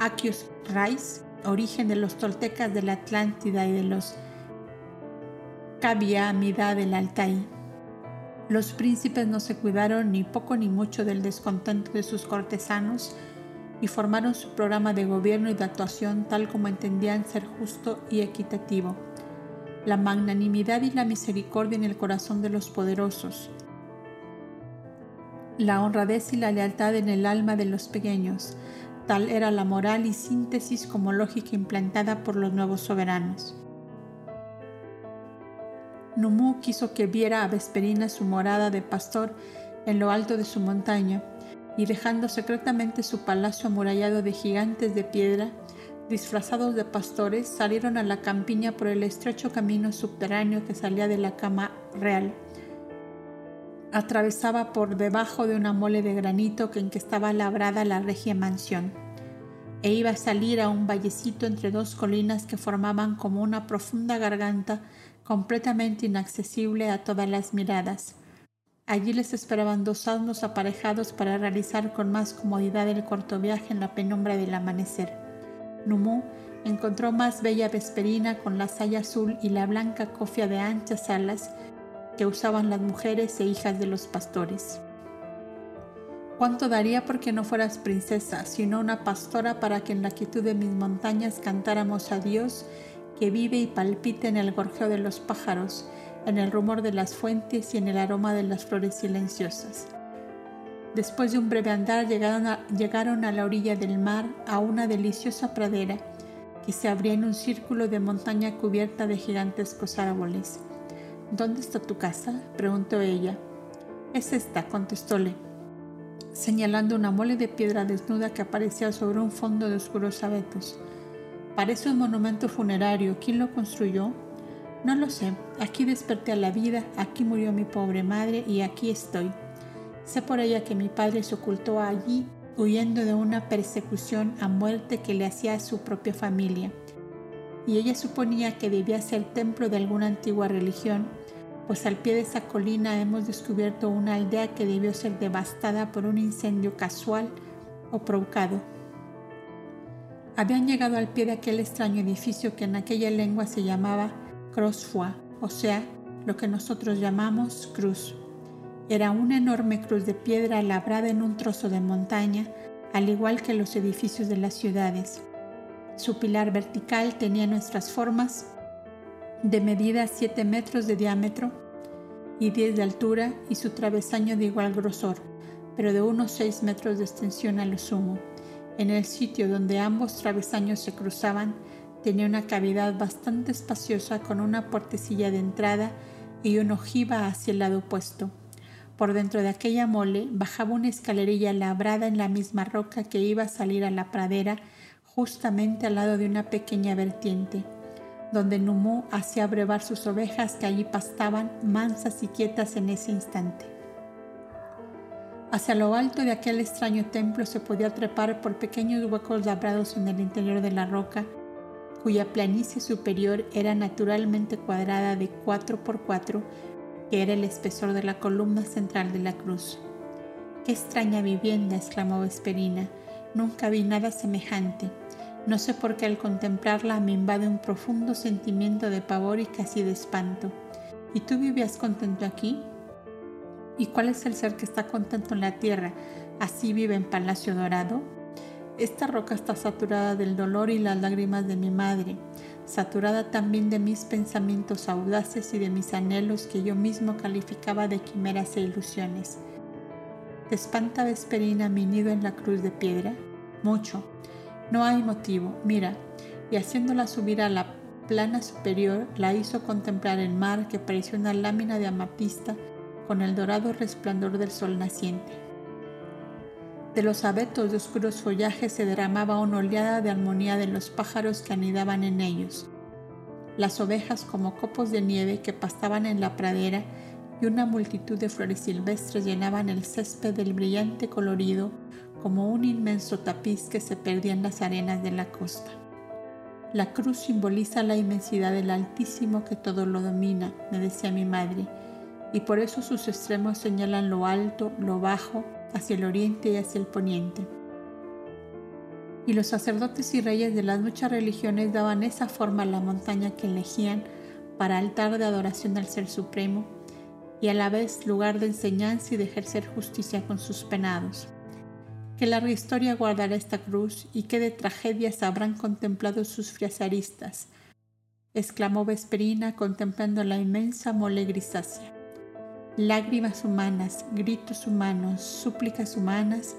Aquios Rais, origen de los toltecas de la Atlántida y de los Cabia Amida del Altai. Los príncipes no se cuidaron ni poco ni mucho del descontento de sus cortesanos y formaron su programa de gobierno y de actuación tal como entendían ser justo y equitativo. La magnanimidad y la misericordia en el corazón de los poderosos. La honradez y la lealtad en el alma de los pequeños. Tal era la moral y síntesis como lógica implantada por los nuevos soberanos. Numú quiso que viera a Vesperina su morada de pastor en lo alto de su montaña, y dejando secretamente su palacio amurallado de gigantes de piedra, disfrazados de pastores, salieron a la campiña por el estrecho camino subterráneo que salía de la cama real. Atravesaba por debajo de una mole de granito en que estaba labrada la regia mansión, e iba a salir a un vallecito entre dos colinas que formaban como una profunda garganta completamente inaccesible a todas las miradas Allí les esperaban dos asnos aparejados para realizar con más comodidad el corto viaje en la penumbra del amanecer. Numú encontró más bella vesperina con la saya azul y la blanca cofia de anchas alas que usaban las mujeres e hijas de los pastores. ¿Cuánto daría porque no fueras princesa, sino una pastora para que en la quietud de mis montañas cantáramos a Dios que vive y palpita en el gorjeo de los pájaros, en el rumor de las fuentes y en el aroma de las flores silenciosas. Después de un breve andar llegaron a, llegaron a la orilla del mar a una deliciosa pradera que se abría en un círculo de montaña cubierta de gigantescos árboles. ¿Dónde está tu casa? preguntó ella. Es esta, contestóle, señalando una mole de piedra desnuda que aparecía sobre un fondo de oscuros abetos. Parece un monumento funerario. ¿Quién lo construyó? No lo sé. Aquí desperté a la vida, aquí murió mi pobre madre y aquí estoy. Sé por ella que mi padre se ocultó allí huyendo de una persecución a muerte que le hacía a su propia familia. Y ella suponía que debía ser templo de alguna antigua religión, pues al pie de esa colina hemos descubierto una aldea que debió ser devastada por un incendio casual o provocado. Habían llegado al pie de aquel extraño edificio que en aquella lengua se llamaba Crossfoy, o sea, lo que nosotros llamamos cruz. Era una enorme cruz de piedra labrada en un trozo de montaña, al igual que los edificios de las ciudades. Su pilar vertical tenía nuestras formas de medida 7 metros de diámetro y 10 de altura y su travesaño de igual grosor, pero de unos 6 metros de extensión a lo sumo. En el sitio donde ambos travesaños se cruzaban Tenía una cavidad bastante espaciosa con una puertecilla de entrada y una ojiva hacia el lado opuesto. Por dentro de aquella mole bajaba una escalerilla labrada en la misma roca que iba a salir a la pradera justamente al lado de una pequeña vertiente, donde Numú hacía brevar sus ovejas que allí pastaban mansas y quietas en ese instante. Hacia lo alto de aquel extraño templo se podía trepar por pequeños huecos labrados en el interior de la roca cuya planicie superior era naturalmente cuadrada de 4 por 4, que era el espesor de la columna central de la cruz. ¡Qué extraña vivienda! exclamó Vesperina. Nunca vi nada semejante. No sé por qué al contemplarla me invade un profundo sentimiento de pavor y casi de espanto. ¿Y tú vivías contento aquí? ¿Y cuál es el ser que está contento en la tierra? ¿Así vive en Palacio Dorado? Esta roca está saturada del dolor y las lágrimas de mi madre, saturada también de mis pensamientos audaces y de mis anhelos que yo mismo calificaba de quimeras e ilusiones. ¿Te espanta Vesperina mi nido en la cruz de piedra? Mucho. No hay motivo. Mira. Y haciéndola subir a la plana superior, la hizo contemplar el mar que parecía una lámina de amatista con el dorado resplandor del sol naciente. De los abetos de oscuros follajes se derramaba una oleada de armonía de los pájaros que anidaban en ellos, las ovejas como copos de nieve que pastaban en la pradera y una multitud de flores silvestres llenaban el césped del brillante colorido como un inmenso tapiz que se perdía en las arenas de la costa. La cruz simboliza la inmensidad del Altísimo que todo lo domina, me decía mi madre, y por eso sus extremos señalan lo alto, lo bajo, hacia el oriente y hacia el poniente. Y los sacerdotes y reyes de las muchas religiones daban esa forma a la montaña que elegían para altar de adoración al Ser Supremo y a la vez lugar de enseñanza y de ejercer justicia con sus penados. Qué larga historia guardará esta cruz y qué de tragedias habrán contemplado sus friazaristas, exclamó Vesperina contemplando la inmensa mole grisácea. Lágrimas humanas, gritos humanos, súplicas humanas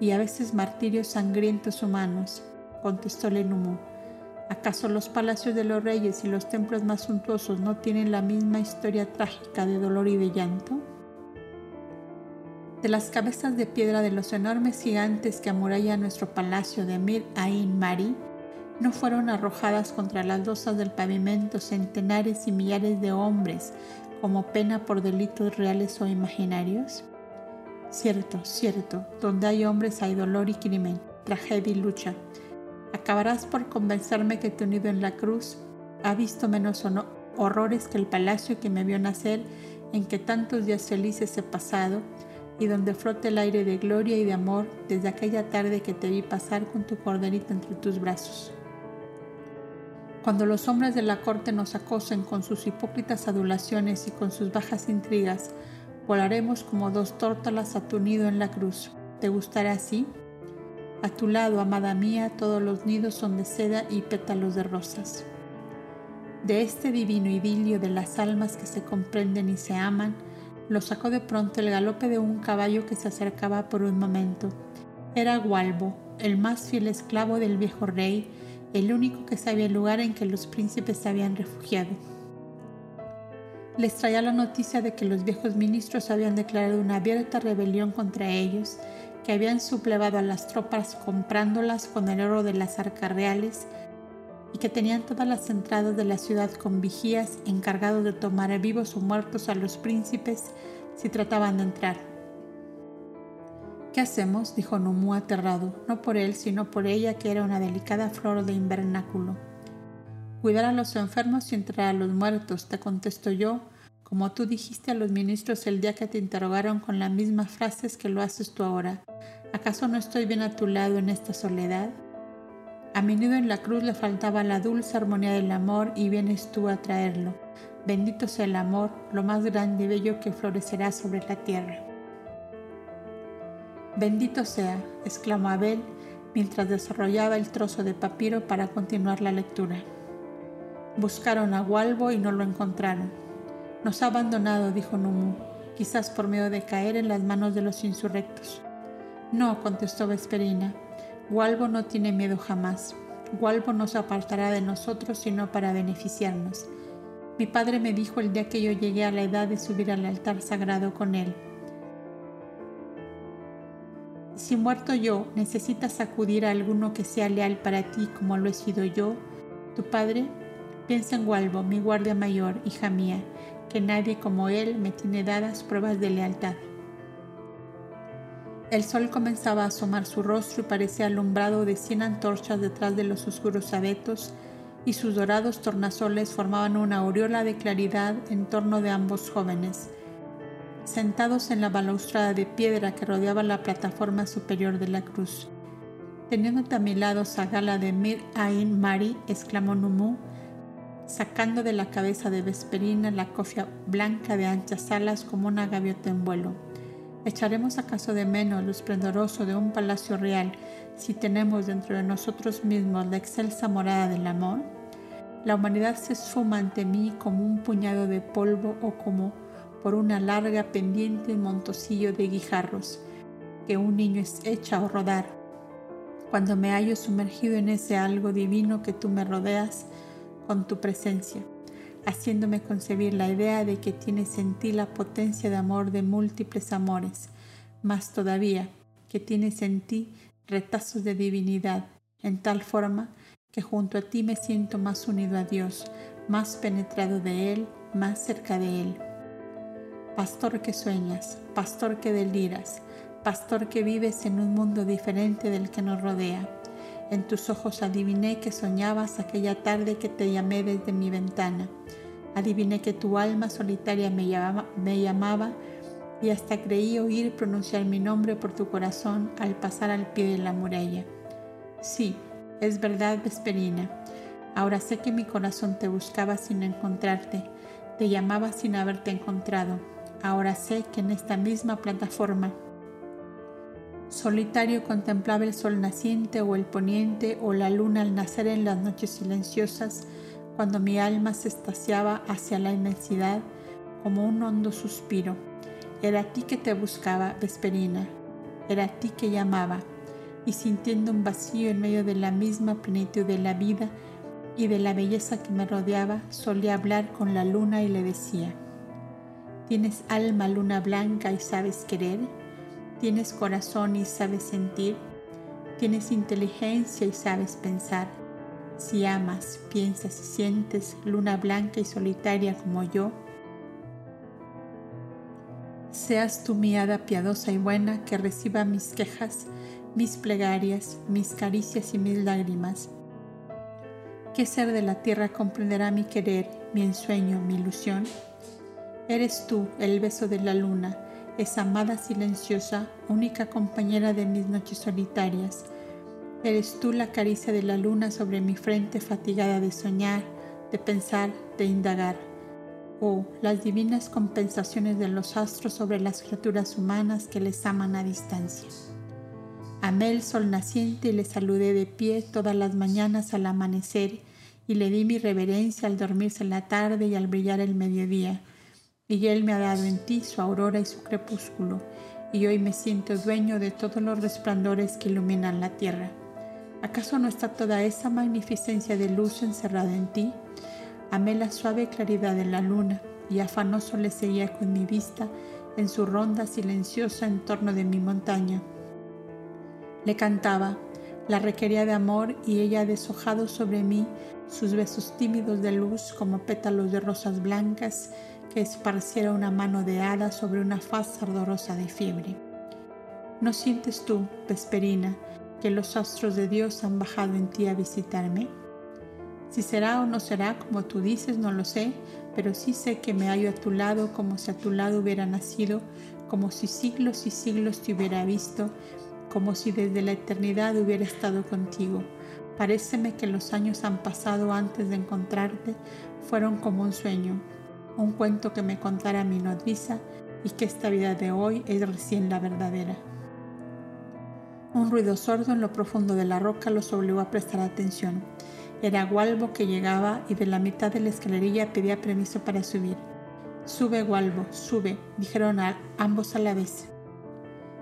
y a veces martirios sangrientos humanos, contestó Lenumú. ¿Acaso los palacios de los reyes y los templos más suntuosos no tienen la misma historia trágica de dolor y de llanto? De las cabezas de piedra de los enormes gigantes que amurallan nuestro palacio de Mir Ain Mari, no fueron arrojadas contra las losas del pavimento centenares y millares de hombres como pena por delitos reales o imaginarios? Cierto, cierto, donde hay hombres hay dolor y crimen, tragedia y lucha. Acabarás por convencerme que tu nido en la cruz ha visto menos horrores que el palacio que me vio nacer, en que tantos días felices he pasado, y donde flota el aire de gloria y de amor desde aquella tarde que te vi pasar con tu corderita entre tus brazos. Cuando los hombres de la corte nos acosen con sus hipócritas adulaciones y con sus bajas intrigas, volaremos como dos tórtolas a tu nido en la cruz. ¿Te gustará así? A tu lado, amada mía, todos los nidos son de seda y pétalos de rosas. De este divino idilio de las almas que se comprenden y se aman, lo sacó de pronto el galope de un caballo que se acercaba por un momento. Era Gualbo, el más fiel esclavo del viejo rey, el único que sabía el lugar en que los príncipes se habían refugiado. Les traía la noticia de que los viejos ministros habían declarado una abierta rebelión contra ellos, que habían suplevado a las tropas comprándolas con el oro de las arcas reales y que tenían todas las entradas de la ciudad con vigías encargados de tomar vivos o muertos a los príncipes si trataban de entrar. ¿Qué hacemos? dijo Numu aterrado, no por él, sino por ella que era una delicada flor de invernáculo. Cuidar a los enfermos y entrar a los muertos, te contesto yo, como tú dijiste a los ministros el día que te interrogaron con las mismas frases que lo haces tú ahora. ¿Acaso no estoy bien a tu lado en esta soledad? A mi nido en la cruz le faltaba la dulce armonía del amor y vienes tú a traerlo. Bendito sea el amor, lo más grande y bello que florecerá sobre la tierra. Bendito sea, exclamó Abel mientras desarrollaba el trozo de papiro para continuar la lectura. Buscaron a Walbo y no lo encontraron. Nos ha abandonado, dijo Numu, quizás por miedo de caer en las manos de los insurrectos. No, contestó Vesperina, Walbo no tiene miedo jamás. Gualbo no se apartará de nosotros sino para beneficiarnos. Mi padre me dijo el día que yo llegué a la edad de subir al altar sagrado con él. Si muerto yo, necesitas acudir a alguno que sea leal para ti como lo he sido yo, tu padre, piensa en Gualbo, mi guardia mayor, hija mía, que nadie como él me tiene dadas pruebas de lealtad. El sol comenzaba a asomar su rostro y parecía alumbrado de cien antorchas detrás de los oscuros abetos, y sus dorados tornasoles formaban una aureola de claridad en torno de ambos jóvenes, sentados en la balaustrada de piedra que rodeaba la plataforma superior de la cruz. Teniendo a mi lado Sagala de Mir Ain Mari, exclamó Numu, sacando de la cabeza de Vesperina la cofia blanca de anchas alas como una gaviota en vuelo. ¿Echaremos acaso de menos lo esplendoroso de un palacio real si tenemos dentro de nosotros mismos la excelsa morada del amor? La humanidad se esfuma ante mí como un puñado de polvo o como por una larga pendiente montosillo de guijarros que un niño es hecha a rodar. Cuando me hallo sumergido en ese algo divino que tú me rodeas con tu presencia, haciéndome concebir la idea de que tienes en ti la potencia de amor de múltiples amores, más todavía que tienes en ti retazos de divinidad, en tal forma que junto a ti me siento más unido a Dios, más penetrado de Él, más cerca de Él. Pastor que sueñas, pastor que deliras, pastor que vives en un mundo diferente del que nos rodea. En tus ojos adiviné que soñabas aquella tarde que te llamé desde mi ventana. Adiviné que tu alma solitaria me llamaba, y hasta creí oír pronunciar mi nombre por tu corazón al pasar al pie de la muralla. Sí, es verdad, Vesperina. Ahora sé que mi corazón te buscaba sin encontrarte, te llamaba sin haberte encontrado. Ahora sé que en esta misma plataforma solitario contemplaba el sol naciente o el poniente o la luna al nacer en las noches silenciosas, cuando mi alma se estaciaba hacia la inmensidad como un hondo suspiro. Era a ti que te buscaba, Vesperina, era a ti que llamaba, y sintiendo un vacío en medio de la misma plenitud de la vida y de la belleza que me rodeaba, solía hablar con la luna y le decía, ¿tienes alma luna blanca y sabes querer? ¿Tienes corazón y sabes sentir? ¿Tienes inteligencia y sabes pensar? Si amas, piensas y sientes luna blanca y solitaria como yo, seas tu mi hada piadosa y buena que reciba mis quejas, mis plegarias, mis caricias y mis lágrimas. ¿Qué ser de la tierra comprenderá mi querer, mi ensueño, mi ilusión? Eres tú el beso de la luna, esa amada silenciosa, única compañera de mis noches solitarias. Eres tú la caricia de la luna sobre mi frente fatigada de soñar, de pensar, de indagar o las divinas compensaciones de los astros sobre las criaturas humanas que les aman a distancia. Amé el sol naciente y le saludé de pie todas las mañanas al amanecer y le di mi reverencia al dormirse la tarde y al brillar el mediodía. Y él me ha dado en ti su aurora y su crepúsculo, y hoy me siento dueño de todos los resplandores que iluminan la tierra. ¿Acaso no está toda esa magnificencia de luz encerrada en ti? Amé la suave claridad de la luna y afanoso le seguía con mi vista en su ronda silenciosa en torno de mi montaña. Le cantaba, la requería de amor y ella deshojado sobre mí sus besos tímidos de luz como pétalos de rosas blancas que esparciera una mano de hada sobre una faz ardorosa de fiebre. ¿No sientes tú, Vesperina, que los astros de Dios han bajado en ti a visitarme? Si será o no será como tú dices, no lo sé, pero sí sé que me hallo a tu lado como si a tu lado hubiera nacido, como si siglos y siglos te hubiera visto, como si desde la eternidad hubiera estado contigo. Paréceme que los años han pasado antes de encontrarte, fueron como un sueño, un cuento que me contara mi nodriza y que esta vida de hoy es recién la verdadera. Un ruido sordo en lo profundo de la roca los obligó a prestar atención. Era Gualbo que llegaba y de la mitad de la escalerilla pedía permiso para subir. Sube, Gualbo, sube, dijeron ambos a la vez.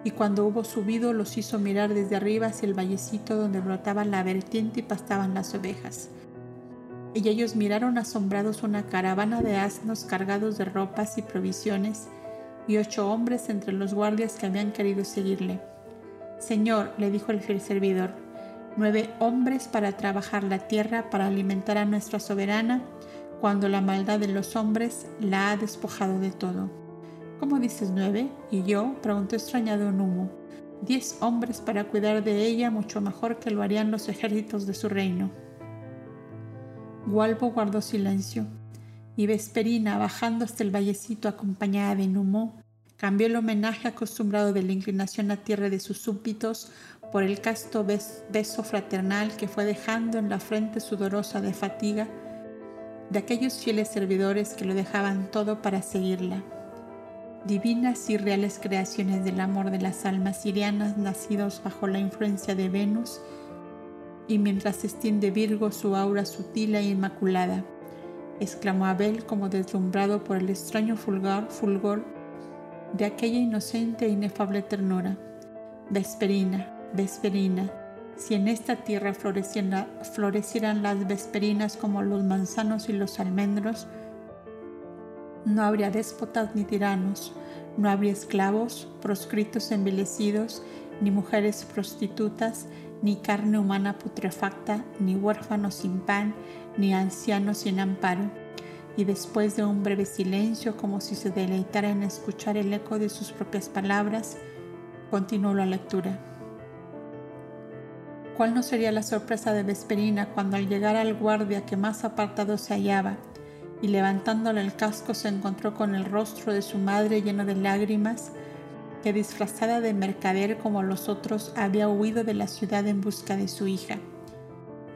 y cuando hubo subido los hizo mirar desde arriba hacia el vallecito donde brotaba la vertiente y pastaban las ovejas. Y ellos miraron asombrados una caravana de asnos cargados de ropas y provisiones, y ocho hombres entre los guardias que habían querido seguirle. Señor, le dijo el fiel servidor, nueve hombres para trabajar la tierra para alimentar a nuestra soberana, cuando la maldad de los hombres la ha despojado de todo. ¿Cómo dices nueve? Y yo, preguntó extrañado un humo. Diez hombres para cuidar de ella mucho mejor que lo harían los ejércitos de su reino. Gualbo guardó silencio, y Vesperina, bajando hasta el vallecito acompañada de Numo, cambió el homenaje acostumbrado de la inclinación a tierra de sus súbditos por el casto beso fraternal que fue dejando en la frente sudorosa de fatiga de aquellos fieles servidores que lo dejaban todo para seguirla. Divinas y reales creaciones del amor de las almas sirianas nacidos bajo la influencia de Venus, y mientras extiende Virgo su aura sutil e inmaculada, exclamó Abel como deslumbrado por el extraño fulgor, fulgor de aquella inocente e inefable ternura. Vesperina, Vesperina, si en esta tierra florecieran las vesperinas como los manzanos y los almendros, no habría déspotas ni tiranos, no habría esclavos, proscritos envilecidos, ni mujeres prostitutas, ni carne humana putrefacta, ni huérfanos sin pan, ni ancianos sin amparo. Y después de un breve silencio, como si se deleitara en escuchar el eco de sus propias palabras, continuó la lectura. ¿Cuál no sería la sorpresa de Vesperina cuando al llegar al guardia que más apartado se hallaba, y levantándole el casco se encontró con el rostro de su madre lleno de lágrimas, que disfrazada de mercader como los otros había huido de la ciudad en busca de su hija.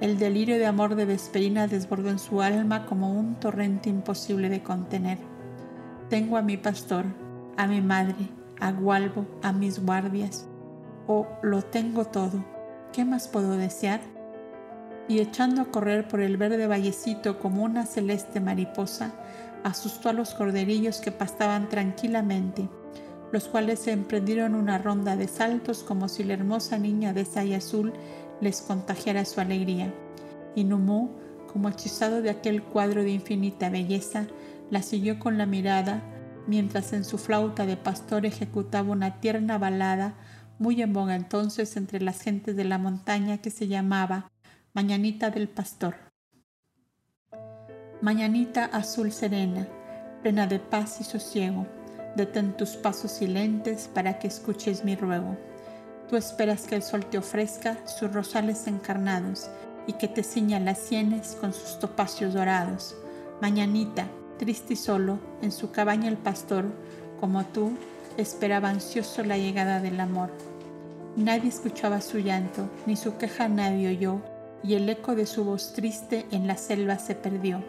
El delirio de amor de Vesperina desbordó en su alma como un torrente imposible de contener. Tengo a mi pastor, a mi madre, a Gualbo, a mis guardias. Oh, lo tengo todo. ¿Qué más puedo desear? y echando a correr por el verde vallecito como una celeste mariposa, asustó a los corderillos que pastaban tranquilamente, los cuales emprendieron una ronda de saltos como si la hermosa niña de saya azul les contagiara su alegría. Y como hechizado de aquel cuadro de infinita belleza, la siguió con la mirada, mientras en su flauta de pastor ejecutaba una tierna balada muy en boga entonces entre las gentes de la montaña que se llamaba Mañanita del Pastor. Mañanita azul serena, plena de paz y sosiego, detén tus pasos silentes para que escuches mi ruego. Tú esperas que el sol te ofrezca sus rosales encarnados y que te ciña las sienes con sus topacios dorados. Mañanita, triste y solo, en su cabaña el pastor, como tú, esperaba ansioso la llegada del amor. Nadie escuchaba su llanto, ni su queja nadie oyó, y el eco de su voz triste en la selva se perdió.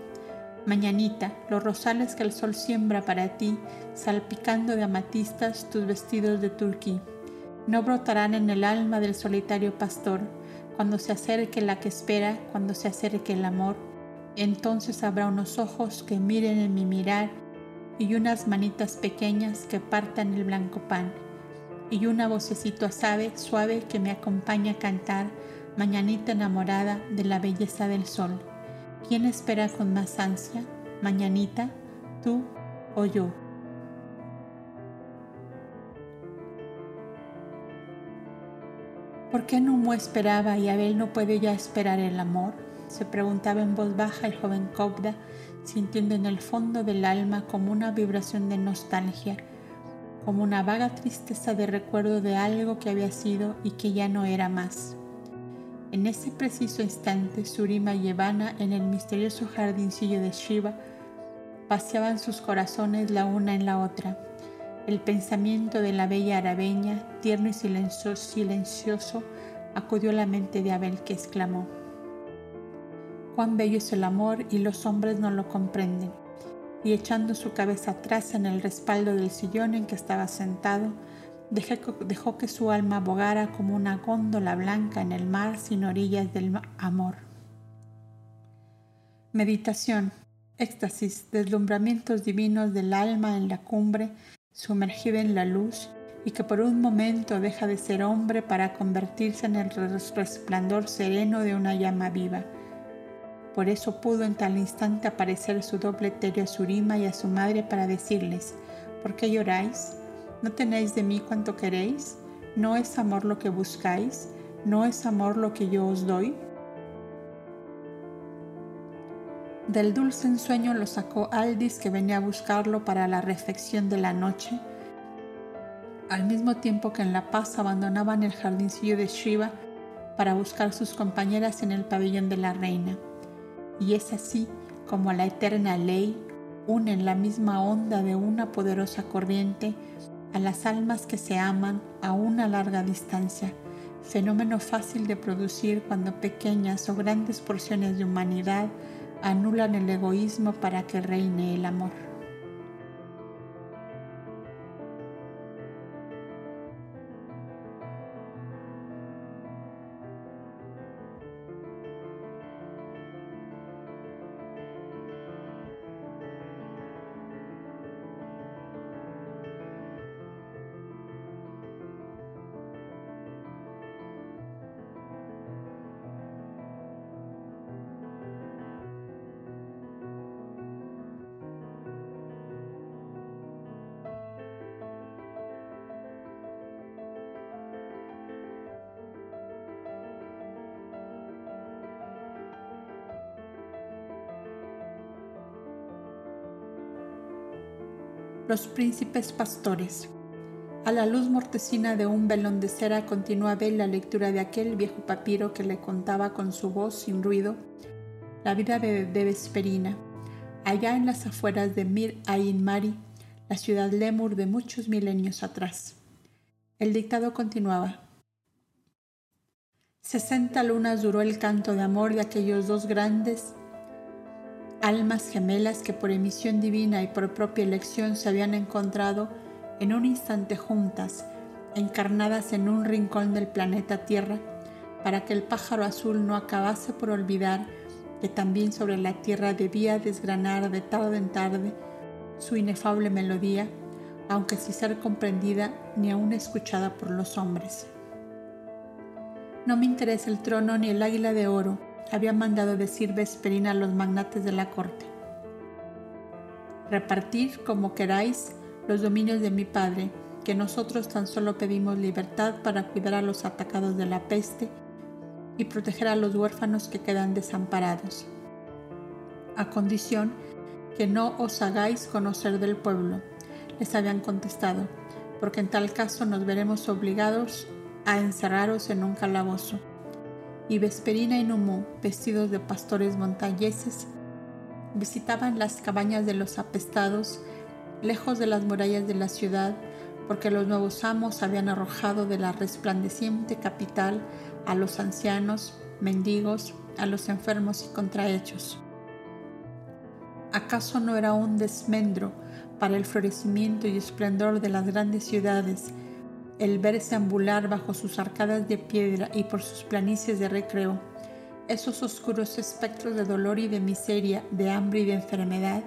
Mañanita, los rosales que el sol siembra para ti, salpicando de amatistas tus vestidos de turquí, no brotarán en el alma del solitario pastor, cuando se acerque la que espera, cuando se acerque el amor, entonces habrá unos ojos que miren en mi mirar y unas manitas pequeñas que partan el blanco pan, y una vocecito suave, suave que me acompaña a cantar mañanita enamorada de la belleza del sol. ¿Quién espera con más ansia? Mañanita, tú o yo. ¿Por qué Numo esperaba y Abel no puede ya esperar el amor? Se preguntaba en voz baja el joven Cobda, sintiendo en el fondo del alma como una vibración de nostalgia, como una vaga tristeza de recuerdo de algo que había sido y que ya no era más. En ese preciso instante, Surima y Evana, en el misterioso jardincillo de Shiva, paseaban sus corazones la una en la otra. El pensamiento de la bella arabeña, tierno y silencioso, silencioso, acudió a la mente de Abel, que exclamó: Cuán bello es el amor y los hombres no lo comprenden. Y echando su cabeza atrás en el respaldo del sillón en que estaba sentado, dejó que su alma bogara como una góndola blanca en el mar sin orillas del amor. Meditación, éxtasis, deslumbramientos divinos del alma en la cumbre, sumergida en la luz y que por un momento deja de ser hombre para convertirse en el resplandor sereno de una llama viva. Por eso pudo en tal instante aparecer su doble Terio a Surima y a su madre para decirles, ¿por qué lloráis? ¿No tenéis de mí cuanto queréis? ¿No es amor lo que buscáis? ¿No es amor lo que yo os doy? Del dulce ensueño lo sacó Aldis que venía a buscarlo para la refección de la noche al mismo tiempo que en La Paz abandonaban el jardincillo de Shiva para buscar sus compañeras en el pabellón de la reina. Y es así como la eterna ley une en la misma onda de una poderosa corriente a las almas que se aman a una larga distancia, fenómeno fácil de producir cuando pequeñas o grandes porciones de humanidad anulan el egoísmo para que reine el amor. Los príncipes pastores. A la luz mortecina de un velón de cera continúa Abel la lectura de aquel viejo papiro que le contaba con su voz sin ruido la vida de, Vesperina, allá en las afueras de Mir Ain Mari, la ciudad Lemur de muchos milenios atrás. El dictado continuaba. Sesenta lunas duró el canto de amor de aquellos dos grandes almas gemelas que por emisión divina y por propia elección se habían encontrado en un instante juntas, encarnadas en un rincón del planeta Tierra, para que el pájaro azul no acabase por olvidar que también sobre la Tierra debía desgranar de tarde en tarde su inefable melodía, aunque sin ser comprendida ni aún escuchada por los hombres. No me interesa el trono ni el águila de oro, había mandado decir Vesperina a los magnates de la corte. Repartir como queráis los dominios de mi padre, que nosotros tan solo pedimos libertad para cuidar a los atacados de la peste y proteger a los huérfanos que quedan desamparados, a condición que no os hagáis conocer del pueblo, les habían contestado, porque en tal caso nos veremos obligados a encerraros en un calabozo y Vesperina y Numú, vestidos de pastores montañeses, visitaban las cabañas de los apestados, lejos de las murallas de la ciudad, porque los nuevos amos habían arrojado de la resplandeciente capital a los ancianos, mendigos, a los enfermos y contrahechos. ¿Acaso no era un desmendro para el florecimiento y esplendor de las grandes ciudades el verse ambular bajo sus arcadas de piedra y por sus planicies de recreo, esos oscuros espectros de dolor y de miseria, de hambre y de enfermedad.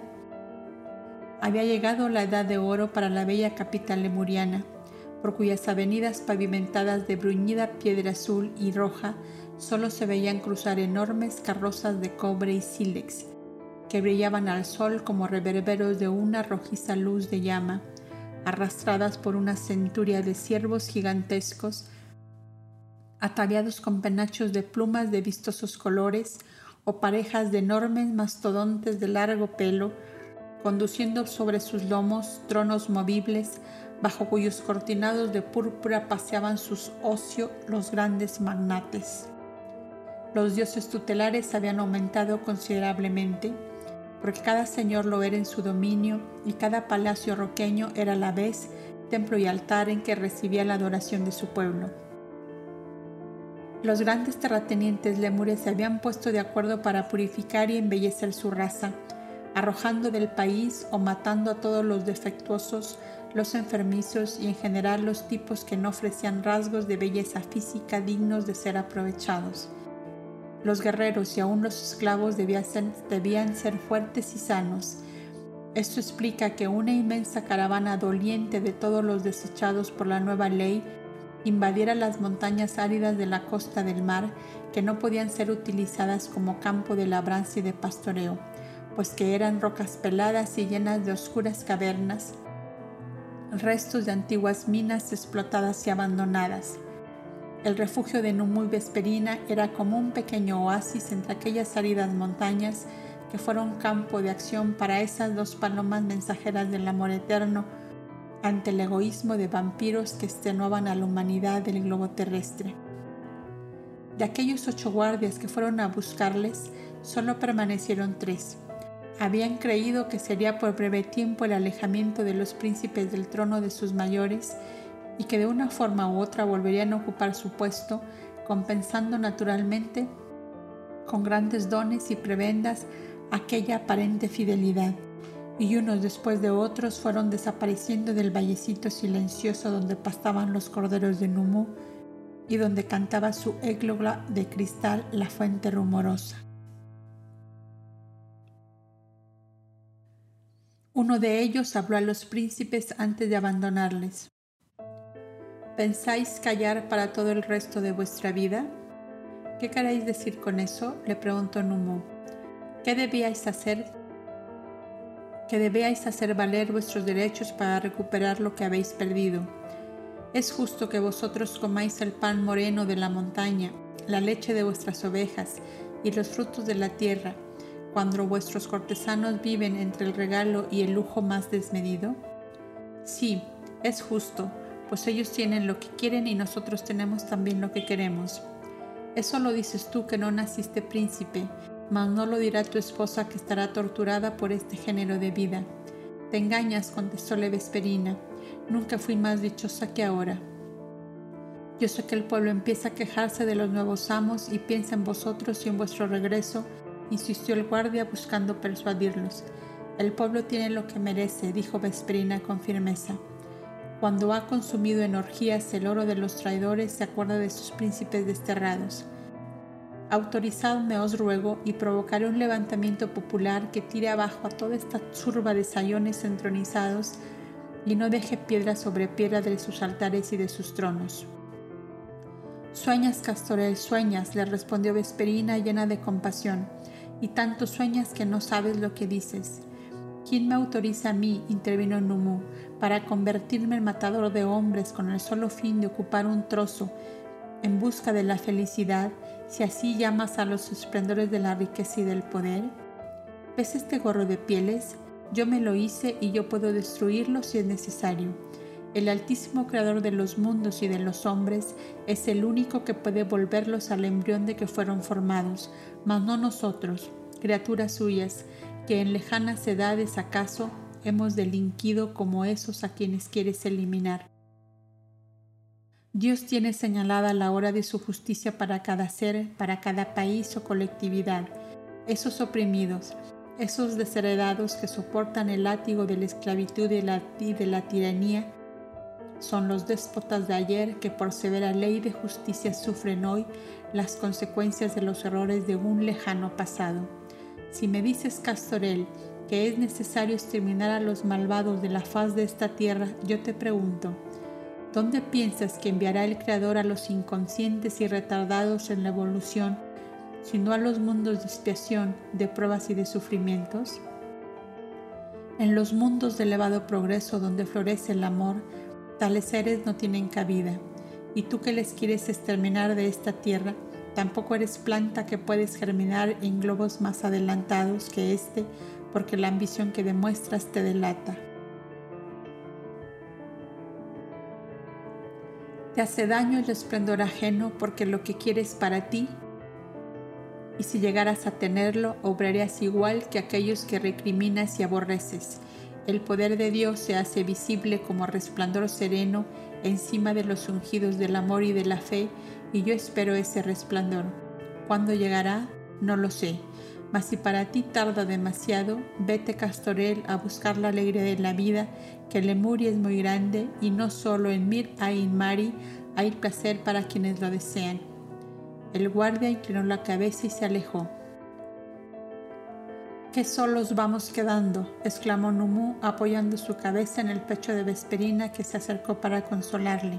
Había llegado la edad de oro para la bella capital lemuriana, por cuyas avenidas pavimentadas de bruñida piedra azul y roja solo se veían cruzar enormes carrozas de cobre y sílex, que brillaban al sol como reverberos de una rojiza luz de llama arrastradas por una centuria de ciervos gigantescos, ataviados con penachos de plumas de vistosos colores o parejas de enormes mastodontes de largo pelo, conduciendo sobre sus lomos tronos movibles bajo cuyos cortinados de púrpura paseaban sus ocio los grandes magnates. Los dioses tutelares habían aumentado considerablemente porque cada señor lo era en su dominio y cada palacio roqueño era a la vez templo y altar en que recibía la adoración de su pueblo. Los grandes terratenientes lemures se habían puesto de acuerdo para purificar y embellecer su raza, arrojando del país o matando a todos los defectuosos, los enfermizos y en general los tipos que no ofrecían rasgos de belleza física dignos de ser aprovechados. Los guerreros y aún los esclavos debían ser, fuertes y sanos, Esto explica que una inmensa caravana doliente de todos los desechados por la nueva ley invadiera las montañas áridas de la costa del mar que no podían ser utilizadas como campo de labranza y de pastoreo, pues que eran rocas peladas y llenas de oscuras cavernas, restos de antiguas minas explotadas y abandonadas. El refugio de Numu y Vesperina era como un pequeño oasis entre aquellas áridas montañas que fueron campo de acción para esas dos palomas mensajeras del amor eterno ante el egoísmo de vampiros que extenuaban a la humanidad del globo terrestre. De aquellos ocho guardias que fueron a buscarles, solo permanecieron tres. Habían creído que sería por breve tiempo el alejamiento de los príncipes del trono de sus mayores y que de una forma u otra volverían a ocupar su puesto, compensando naturalmente con grandes dones y prebendas aquella aparente fidelidad, y unos después de otros fueron desapareciendo del vallecito silencioso donde pastaban los corderos de Numu y donde cantaba su égloga de cristal la fuente rumorosa. Uno de ellos habló a los príncipes antes de abandonarles. ¿Pensáis callar para todo el resto de vuestra vida? ¿Qué queréis decir con eso? le preguntó Numu. ¿Qué debíais hacer? Que debíais hacer valer vuestros derechos para recuperar lo que habéis perdido. Es justo que vosotros comáis el pan moreno de la montaña, la leche de vuestras ovejas y los frutos de la tierra, cuando vuestros cortesanos viven entre el regalo y el lujo más desmedido? Sí, es justo, pues ellos tienen lo que quieren y nosotros tenemos también lo que queremos. Eso lo dices tú que no naciste príncipe, mas no lo dirá tu esposa que estará torturada por este género de vida. Te engañas, contestó la Vesperina. Nunca fui más dichosa que ahora. Yo sé que el pueblo empieza a quejarse de los nuevos amos y piensa en vosotros y en vuestro regreso, insistió el guardia buscando persuadirlos. El pueblo tiene lo que merece, dijo Vesperina con firmeza. Cuando ha consumido en orgías el oro de los traidores, se acuerda de sus príncipes desterrados. Autorizadme, os ruego, y provocaré un levantamiento popular que tire abajo a toda esta turba de sayones entronizados y no deje piedra sobre piedra de sus altares y de sus tronos. Sueñas, Castorel, sueñas, le respondió Vesperina llena de compasión, y tanto sueñas que no sabes lo que dices. ¿Quién me autoriza a mí, intervino Numu, para convertirme en matador de hombres con el solo fin de ocupar un trozo en busca de la felicidad si así llamas a los esplendores de la riqueza y del poder? ¿Ves este gorro de pieles? Yo me lo hice y yo puedo destruirlo si es necesario. El Altísimo Creador de los mundos y de los hombres es el único que puede volverlos al embrión de que fueron formados, mas no nosotros, criaturas suyas, que en lejanas edades acaso hemos delinquido como esos a quienes quieres eliminar. Dios tiene señalada la hora de su justicia para cada ser, para cada país o colectividad. Esos oprimidos, esos desheredados que soportan el látigo de la esclavitud y de la tiranía, son los déspotas de ayer que por severa ley de justicia sufren hoy las consecuencias de los errores de un lejano pasado. Si me dices, Castorel, que es necesario exterminar a los malvados de la faz de esta tierra, yo te pregunto, ¿Dónde piensas que enviará el Creador a los inconscientes y retardados en la evolución, sino a los mundos de expiación, de pruebas y de sufrimientos? En los mundos de elevado progreso donde florece el amor, tales seres no tienen cabida, y tú que les quieres exterminar de esta tierra, tampoco eres planta que puedes germinar en globos más adelantados que este, porque la ambición que demuestras te delata. Te hace daño el esplendor ajeno porque lo que quieres para ti, y si llegaras a tenerlo, obrarías igual que aquellos que recriminas y aborreces. El poder de Dios se hace visible como resplandor sereno encima de los ungidos del amor y de la fe, y yo espero ese resplandor. ¿Cuándo llegará? No lo sé. Mas si para ti tarda demasiado, vete Castorel a buscar la alegría de la vida, que Lemuri es muy grande y no solo en Mir Ain Mari hay placer para quienes lo desean. El guardia inclinó la cabeza y se alejó. Qué solos vamos quedando, exclamó Numu apoyando su cabeza en el pecho de Vesperina que se acercó para consolarle.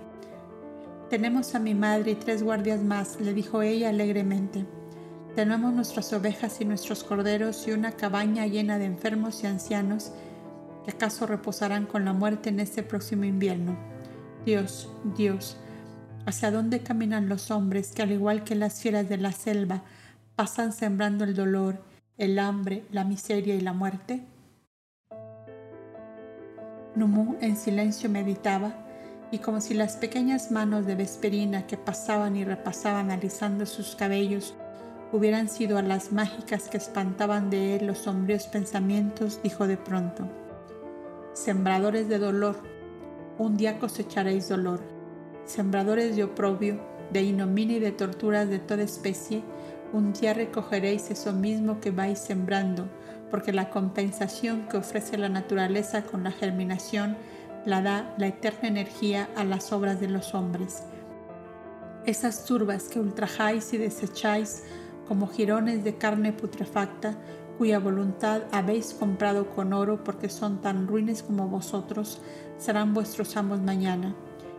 Tenemos a mi madre y tres guardias más, le dijo ella alegremente. Tenemos nuestras ovejas y nuestros corderos y una cabaña llena de enfermos y ancianos que acaso reposarán con la muerte en este próximo invierno. Dios, Dios, ¿hacia dónde caminan los hombres que al igual que las fieras de la selva pasan sembrando el dolor, el hambre, la miseria y la muerte? Numu en silencio meditaba y como si las pequeñas manos de Vesperina que pasaban y repasaban alisando sus cabellos hubieran sido a las mágicas que espantaban de él los sombríos pensamientos, dijo de pronto, Sembradores de dolor, un día cosecharéis dolor, sembradores de oprobio, de ignominia y de torturas de toda especie, un día recogeréis eso mismo que vais sembrando, porque la compensación que ofrece la naturaleza con la germinación la da la eterna energía a las obras de los hombres. Esas turbas que ultrajáis y desecháis como jirones de carne putrefacta, cuya voluntad habéis comprado con oro porque son tan ruines como vosotros, serán vuestros amos mañana,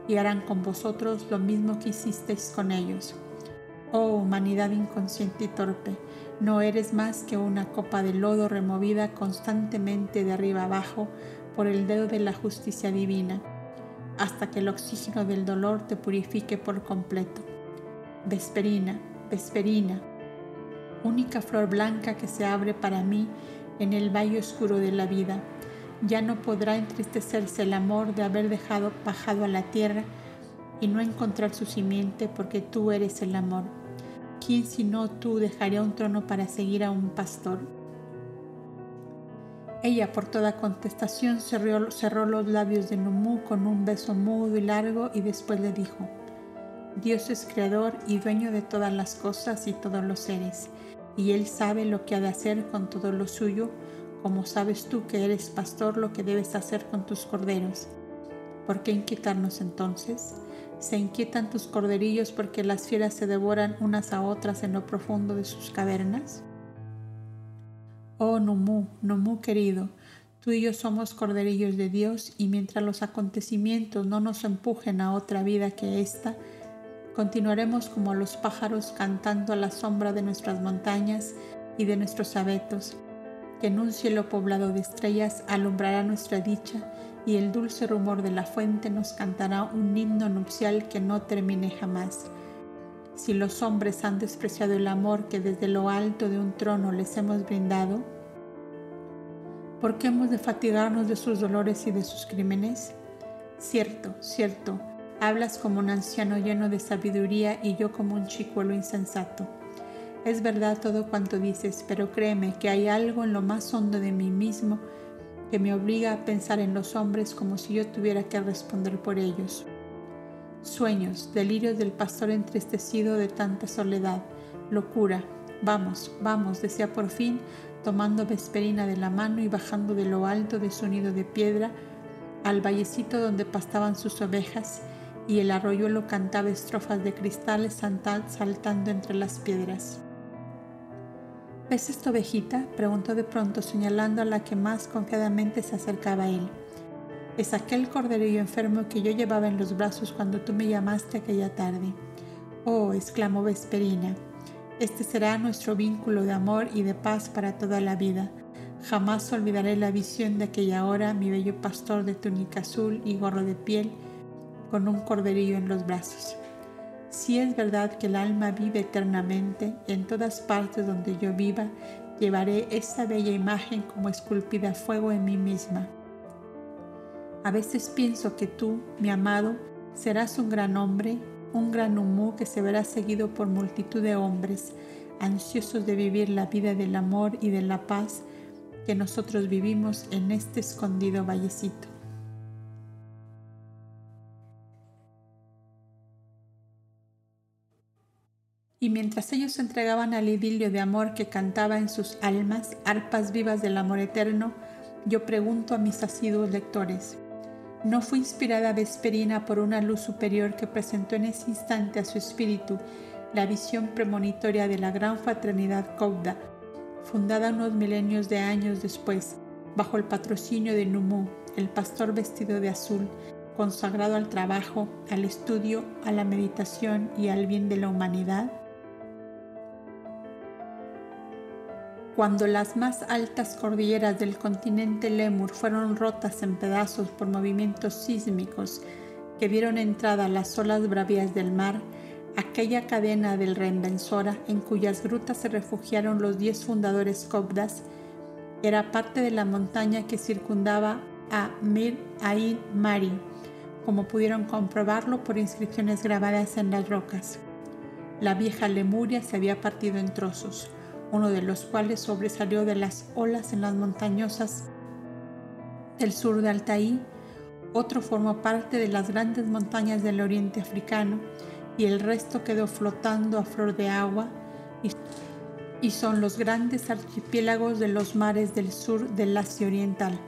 y harán con vosotros lo mismo que hicisteis con ellos. Oh humanidad inconsciente y torpe, no eres más que una copa de lodo removida constantemente de arriba abajo por el dedo de la justicia divina, hasta que el oxígeno del dolor te purifique por completo. Vesperina, Vesperina, única flor blanca que se abre para mí en el valle oscuro de la vida, ya no podrá entristecerse el amor de haber dejado bajado a la tierra y no encontrar su simiente porque tú eres el amor. ¿Quién sino tú dejaría un trono para seguir a un pastor? Ella por toda contestación cerró, cerró los labios de Numu con un beso mudo y largo y después le dijo, Dios es creador y dueño de todas las cosas y todos los seres, y Él sabe lo que ha de hacer con todo lo suyo, como sabes tú que eres pastor lo que debes hacer con tus corderos. ¿Por qué inquietarnos entonces? ¿Se inquietan tus corderillos porque las fieras se devoran unas a otras en lo profundo de sus cavernas? Oh Numu, Numu querido, tú y yo somos corderillos de Dios y mientras los acontecimientos no nos empujen a otra vida que esta, continuaremos como los pájaros cantando a la sombra de nuestras montañas y de nuestros abetos, que en un cielo poblado de estrellas alumbrará nuestra dicha y el dulce rumor de la fuente nos cantará un himno nupcial que no termine jamás. Si los hombres han despreciado el amor que desde lo alto de un trono les hemos brindado, ¿por qué hemos de fatigarnos de sus dolores y de sus crímenes? Cierto, cierto, hablas como un anciano lleno de sabiduría y yo como un chicuelo insensato. Es verdad todo cuanto dices, pero créeme que hay algo en lo más hondo de mí mismo que me obliga a pensar en los hombres como si yo tuviera que responder por ellos. Sueños, delirios del pastor entristecido de tanta soledad, locura. Vamos, vamos, decía por fin, tomando Vesperina de la mano y bajando de lo alto de su nido de piedra al vallecito donde pastaban sus ovejas y el arroyuelo cantaba estrofas de cristales saltando entre las piedras. ¿Ves esta ovejita? preguntó de pronto señalando a la que más confiadamente se acercaba a él. Es aquel corderillo enfermo que yo llevaba en los brazos cuando tú me llamaste aquella tarde. Oh, exclamó Vesperina, este será nuestro vínculo de amor y de paz para toda la vida. Jamás olvidaré la visión de aquella hora, mi bello pastor de túnica azul y gorro de piel, con un corderillo en los brazos. Si es verdad que el alma vive eternamente, en todas partes donde yo viva, llevaré esa bella imagen como esculpida a fuego en mí misma. A veces pienso que tú, mi amado, serás un gran hombre, un gran humú que se verá seguido por multitud de hombres, ansiosos de vivir la vida del amor y de la paz que nosotros vivimos en este escondido vallecito. Y mientras ellos se entregaban al idilio de amor que cantaba en sus almas, arpas vivas del amor eterno, yo pregunto a mis asiduos lectores, ¿No fue inspirada Vesperina por una luz superior que presentó en ese instante a su espíritu la visión premonitoria de la gran fraternidad Cauda, fundada unos milenios de años después, bajo el patrocinio de Numu, el pastor vestido de azul, consagrado al trabajo, al estudio, a la meditación y al bien de la humanidad? Cuando las más altas cordilleras del continente Lemur fueron rotas en pedazos por movimientos sísmicos que dieron entrada las olas bravías del mar, aquella cadena del reinvensora en cuyas grutas se refugiaron los diez fundadores cobdas, era parte de la montaña que circundaba a Mir Ain Mari, como pudieron comprobarlo por inscripciones grabadas en las rocas. La vieja Lemuria se había partido en trozos, uno de los cuales sobresalió de las olas en las montañosas del sur de Altaí, otro formó parte de las grandes montañas del oriente africano y el resto quedó flotando a flor de agua y, son los grandes archipiélagos de los mares del sur del Asia Oriental.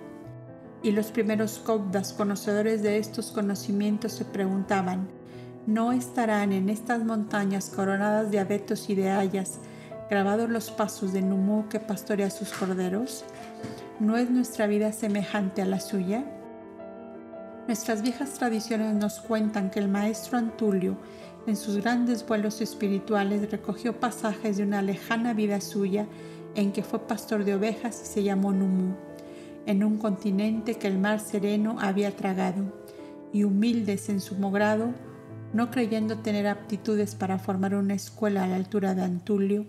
Y los primeros cobdas conocedores de estos conocimientos se preguntaban, ¿no estarán en estas montañas coronadas de abetos y de hayas grabados los pasos de Numu que pastorea sus corderos? ¿No es nuestra vida semejante a la suya? Nuestras viejas tradiciones nos cuentan que el maestro Antulio en sus grandes vuelos espirituales recogió pasajes de una lejana vida suya en que fue pastor de ovejas y se llamó Numu, en un continente que el mar sereno había tragado, y humildes en su grado, no creyendo tener aptitudes para formar una escuela a la altura de Antulio,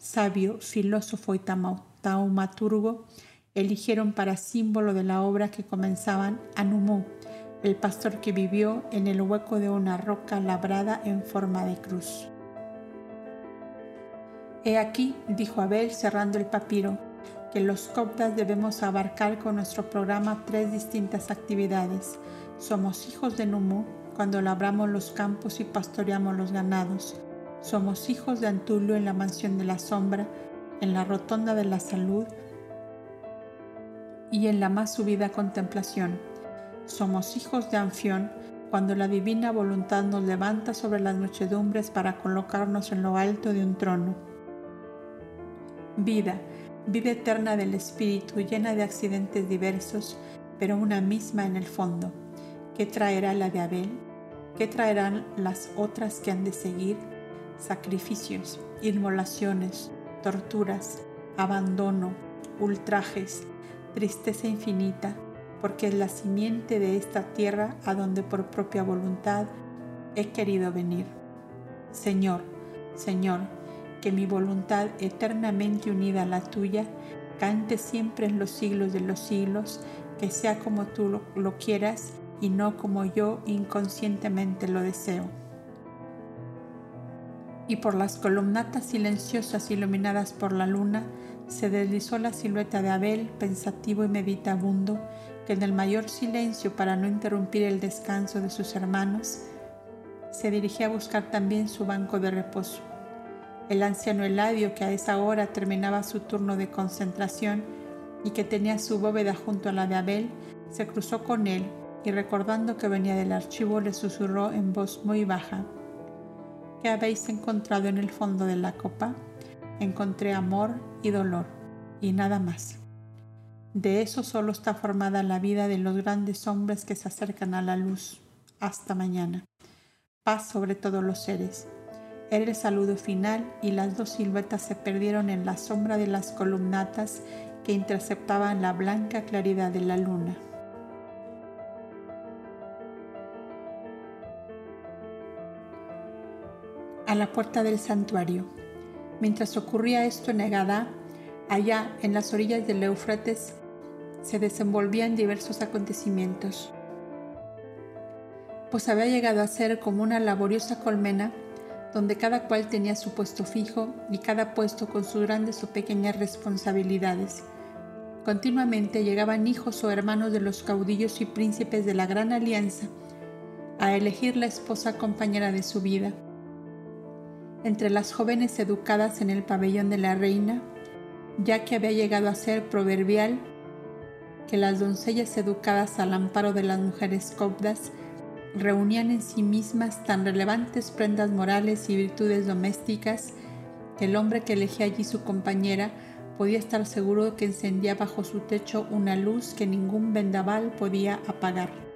sabio, filósofo y taumaturgo, eligieron para símbolo de la obra que comenzaban a Numu, el pastor que vivió en el hueco de una roca labrada en forma de cruz. He aquí, dijo Abel cerrando el papiro, que los coptas debemos abarcar con nuestro programa tres distintas actividades. Somos hijos de Numu cuando labramos los campos y pastoreamos los ganados. Somos hijos de Antulio en la mansión de la sombra, en la rotonda de la salud y en la más subida contemplación somos hijos de Anfión cuando la divina voluntad nos levanta sobre las muchedumbres para colocarnos en lo alto de un trono. Vida, vida eterna del Espíritu llena de accidentes diversos, pero una misma en el fondo. ¿Qué traerá la de Abel? ¿Qué traerán las otras que han de seguir? Sacrificios, inmolaciones, torturas, abandono, ultrajes, tristeza infinita, porque es la simiente de esta tierra a donde por propia voluntad he querido venir. Señor, Señor, que mi voluntad eternamente unida a la tuya cante siempre en los siglos de los siglos, que sea como tú lo, quieras y no como yo inconscientemente lo deseo. Y por las columnatas silenciosas iluminadas por la luna, se deslizó la silueta de Abel, pensativo y meditabundo, que en el mayor silencio para no interrumpir el descanso de sus hermanos, se dirigía a buscar también su banco de reposo. El anciano Eladio, que a esa hora terminaba su turno de concentración y que tenía su bóveda junto a la de Abel, se cruzó con él y recordando que venía del archivo le susurró en voz muy baja, ¿qué habéis encontrado en el fondo de la copa? Encontré amor y dolor y nada más. De eso solo está formada la vida de los grandes hombres que se acercan a la luz. Hasta mañana. Paz sobre todos los seres. Era el saludo final y las dos siluetas se perdieron en la sombra de las columnatas que interceptaban la blanca claridad de la luna. A la puerta del santuario. Mientras ocurría esto en Egadá, allá en las orillas del Eufrates, se desenvolvían diversos acontecimientos, pues había llegado a ser como una laboriosa colmena donde cada cual tenía su puesto fijo y cada puesto con sus grandes o pequeñas responsabilidades. Continuamente llegaban hijos o hermanos de los caudillos y príncipes de la Gran Alianza a elegir la esposa compañera de su vida. Entre las jóvenes educadas en el pabellón de la reina, ya que había llegado a ser proverbial que las doncellas educadas al amparo de las mujeres copdas reunían en sí mismas tan relevantes prendas morales y virtudes domésticas que el hombre que elegía allí su compañera podía estar seguro que encendía bajo su techo una luz que ningún vendaval podía apagar.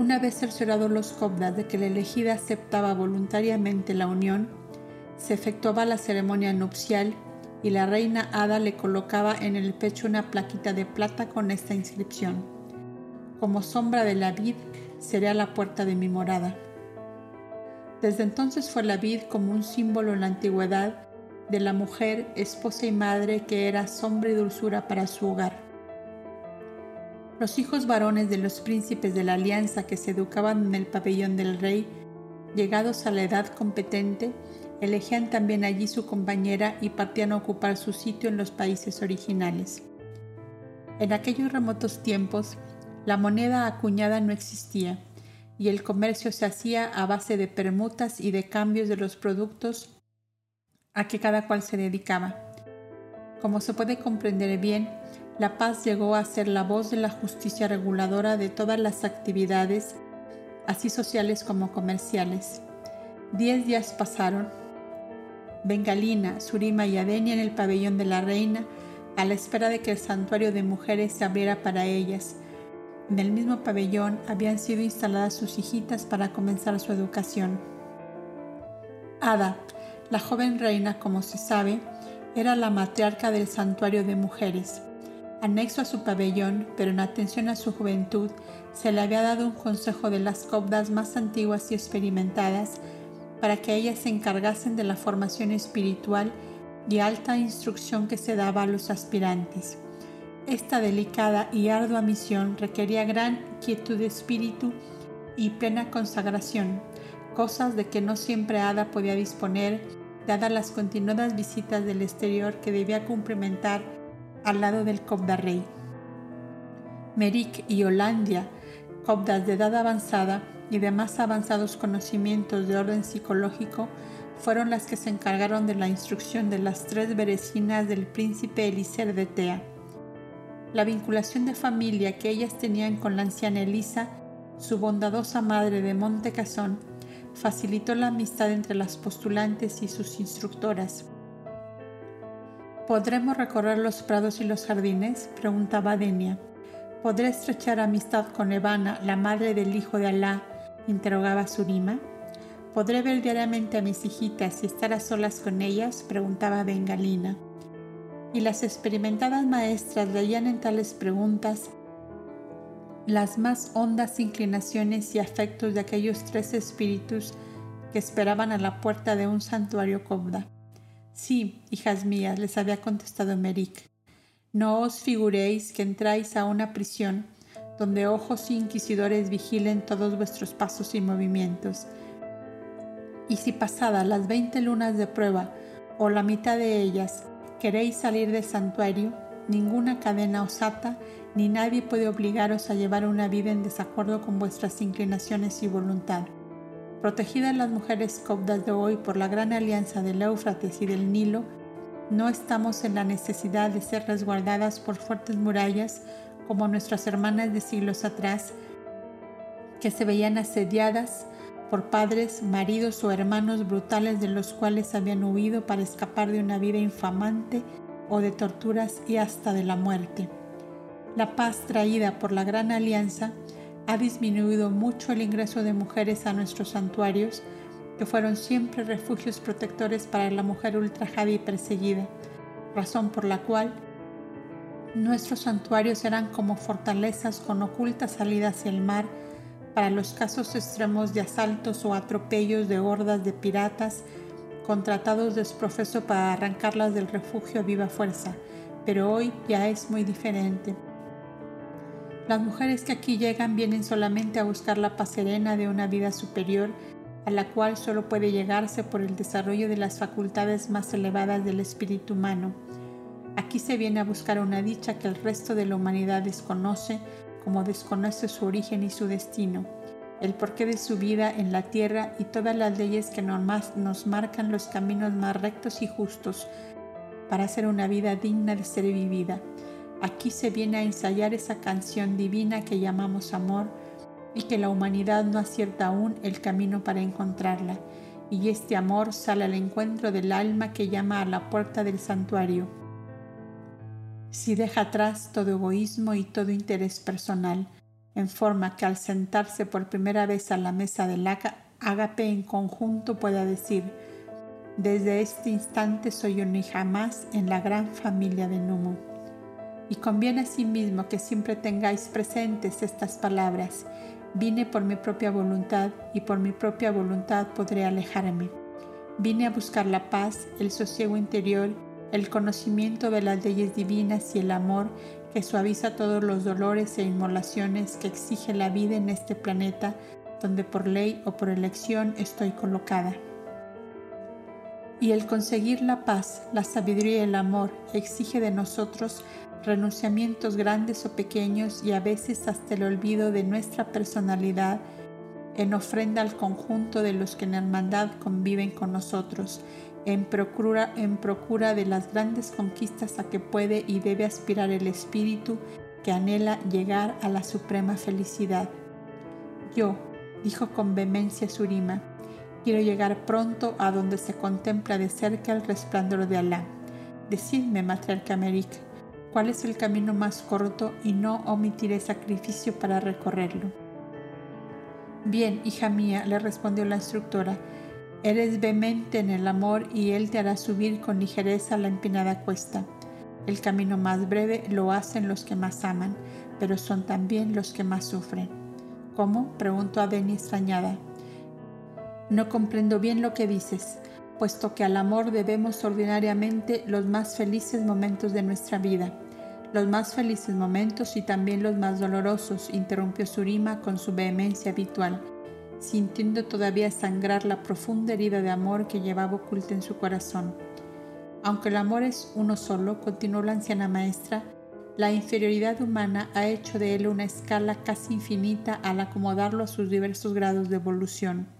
Una vez cerciorados los cobdas de que la elegida aceptaba voluntariamente la unión, se efectuaba la ceremonia nupcial y la reina Ada le colocaba en el pecho una plaquita de plata con esta inscripción: Como sombra de la vid será la puerta de mi morada. Desde entonces fue la vid como un símbolo en la antigüedad de la mujer, esposa y madre que era sombra y dulzura para su hogar. Los hijos varones de los príncipes de la alianza que se educaban en el pabellón del rey, llegados a la edad competente, elegían también allí su compañera y partían a ocupar su sitio en los países originales. En aquellos remotos tiempos, la moneda acuñada no existía y el comercio se hacía a base de permutas y de cambios de los productos a que cada cual se dedicaba. Como se puede comprender bien, la paz llegó a ser la voz de la justicia reguladora de todas las actividades, así sociales como comerciales. Diez días pasaron. Bengalina, Surima y Adenia en el pabellón de la reina, a la espera de que el santuario de mujeres se abriera para ellas. En el mismo pabellón habían sido instaladas sus hijitas para comenzar su educación. Ada, la joven reina, como se sabe, era la matriarca del santuario de mujeres. Anexo a su pabellón, pero en atención a su juventud, se le había dado un consejo de las cobdas más antiguas y experimentadas para que ellas se encargasen de la formación espiritual y alta instrucción que se daba a los aspirantes. Esta delicada y ardua misión requería gran quietud de espíritu y plena consagración, cosas de que no siempre Ada podía disponer dadas las continuadas visitas del exterior que debía cumplimentar al lado del Cobda Rey. Merik y Hollandia, cobdas de edad avanzada y de más avanzados conocimientos de orden psicológico, fueron las que se encargaron de la instrucción de las tres berecinas del príncipe Elíser de Tea. La vinculación de familia que ellas tenían con la anciana Elisa, su bondadosa madre de Montecasón, facilitó la amistad entre las postulantes y sus instructoras. ¿Podremos recorrer los prados y los jardines? preguntaba Denia. ¿Podré estrechar amistad con Evana, la madre del hijo de Alá? interrogaba Surima. ¿Podré ver diariamente a mis hijitas y estar a solas con ellas? preguntaba Bengalina. Y las experimentadas maestras leían en tales preguntas las más hondas inclinaciones y afectos de aquellos tres espíritus que esperaban a la puerta de un santuario cobda. Sí, hijas mías, les había contestado Merik, no os figuréis que entráis a una prisión donde ojos inquisidores vigilen todos vuestros pasos y movimientos. Y si pasadas las veinte lunas de prueba o la mitad de ellas queréis salir del santuario, ninguna cadena os ata ni nadie puede obligaros a llevar una vida en desacuerdo con vuestras inclinaciones y voluntad. Protegidas las mujeres copdas de hoy por la gran alianza del Éufrates y del Nilo, no estamos en la necesidad de ser resguardadas por fuertes murallas como nuestras hermanas de siglos atrás, que se veían asediadas por padres, maridos o hermanos brutales de los cuales habían huido para escapar de una vida infamante o de torturas y hasta de la muerte. La paz traída por la Gran Alianza ha disminuido mucho el ingreso de mujeres a nuestros santuarios, que fueron siempre refugios protectores para la mujer ultrajada y perseguida, razón por la cual nuestros santuarios eran como fortalezas con oculta salida hacia el mar para los casos extremos de asaltos o atropellos de hordas de piratas contratados desprofeso para arrancarlas del refugio a viva fuerza, pero hoy ya es muy diferente. Las mujeres que aquí llegan vienen solamente a buscar la paz serena de una vida superior a la cual solo puede llegarse por el desarrollo de las facultades más elevadas del espíritu humano. Aquí se viene a buscar una dicha que el resto de la humanidad desconoce, como desconoce su origen y su destino, el porqué de su vida en la tierra y todas las leyes que nos, nos marcan los caminos más rectos y justos para hacer una vida digna de ser vivida. Aquí se viene a ensayar esa canción divina que llamamos amor y que la humanidad no acierta aún el camino para encontrarla. y este amor sale al encuentro del alma que llama a la puerta del santuario. Si deja atrás todo egoísmo y todo interés personal, en forma que al sentarse por primera vez a la mesa del ágape en conjunto pueda decir, desde este instante soy un hija más en la gran familia de Numu. Y conviene asimismo que siempre tengáis presentes estas palabras Vine por mi propia voluntad y por mi propia voluntad podré alejarme. Vine a buscar la paz, el sosiego interior, el conocimiento de las leyes divinas y el amor que suaviza todos los dolores e inmolaciones que exige la vida en este planeta donde por ley o por elección estoy colocada. Y el conseguir la paz, la sabiduría y el amor exige de nosotros renunciamientos grandes o pequeños y a veces hasta el olvido de nuestra personalidad en ofrenda al conjunto de los que en hermandad conviven con nosotros, en procura, en procura de las grandes conquistas a que puede y debe aspirar el espíritu que anhela llegar a la suprema felicidad. Yo, dijo con vehemencia Surima, quiero llegar pronto a donde se contempla de cerca el resplandor de Alá. Decidme, matriarca América, cuál es el camino más corto y no omitiré sacrificio para recorrerlo. Bien, hija mía, le respondió la instructora, eres vehemente en el amor y él te hará subir con ligereza la empinada cuesta. El camino más breve lo hacen los que más aman, pero son también los que más sufren. ¿Cómo? preguntó Adeni extrañada. No comprendo bien lo que dices puesto que al amor debemos ordinariamente los más felices momentos de nuestra vida. Los más felices momentos y también los más dolorosos, interrumpió Surima con su vehemencia habitual, sintiendo todavía sangrar la profunda herida de amor que llevaba oculta en su corazón. Aunque el amor es uno solo, continuó la anciana maestra, la inferioridad humana ha hecho de él una escala casi infinita al acomodarlo a sus diversos grados de evolución.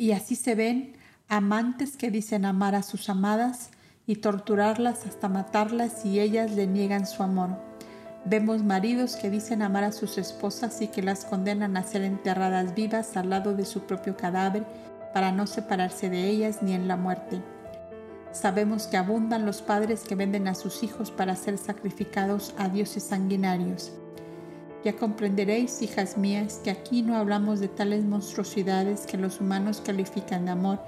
Y así se ven amantes que dicen amar a sus amadas y torturarlas hasta matarlas y ellas le niegan su amor. Vemos maridos que dicen amar a sus esposas y que las condenan a ser enterradas vivas al lado de su propio cadáver para no separarse de ellas ni en la muerte. Sabemos que abundan los padres que venden a sus hijos para ser sacrificados a dioses sanguinarios. Ya comprenderéis, hijas mías, que aquí no hablamos de tales monstruosidades que los humanos califican de amor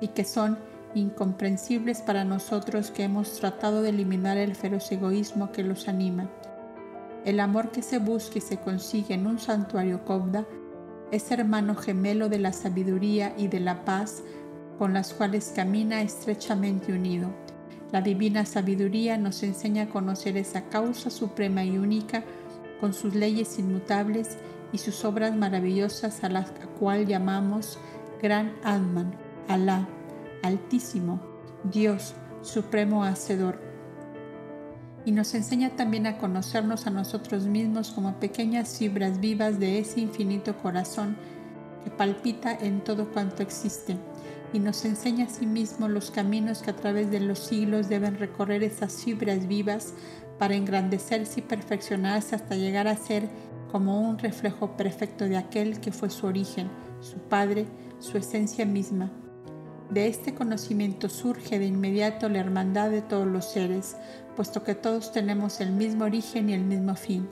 y que son incomprensibles para nosotros que hemos tratado de eliminar el feroz egoísmo que los anima. El amor que se busca y se consigue en un santuario Kobda es hermano gemelo de la sabiduría y de la paz con las cuales camina estrechamente unido. La divina sabiduría nos enseña a conocer esa causa suprema y única con sus leyes inmutables y sus obras maravillosas a las cual llamamos Gran Atman, Alá, Altísimo, Dios, Supremo Hacedor. Y nos enseña también a conocernos a nosotros mismos como pequeñas fibras vivas de ese infinito corazón que palpita en todo cuanto existe. Y nos enseña asimismo los caminos que a través de los siglos deben recorrer esas fibras vivas para engrandecerse y perfeccionarse hasta llegar a ser como un reflejo perfecto de aquel que fue su origen, su Padre, su esencia misma. De este conocimiento surge de inmediato la hermandad de todos los seres, puesto que todos tenemos el mismo origen y el mismo fin.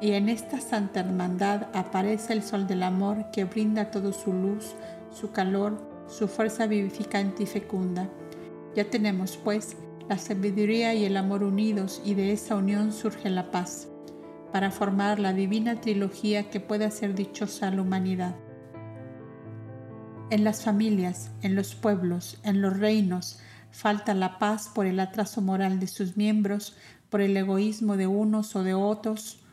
Y en esta santa hermandad aparece el sol del amor que brinda todo su luz, su calor, su fuerza vivificante y fecunda. Ya tenemos, pues, la sabiduría y el amor unidos y de esa unión surge la paz, para formar la divina trilogía que puede hacer dichosa a la humanidad. En las familias, en los pueblos, en los reinos, falta la paz por el atraso moral de sus miembros, por el egoísmo de unos o de otros,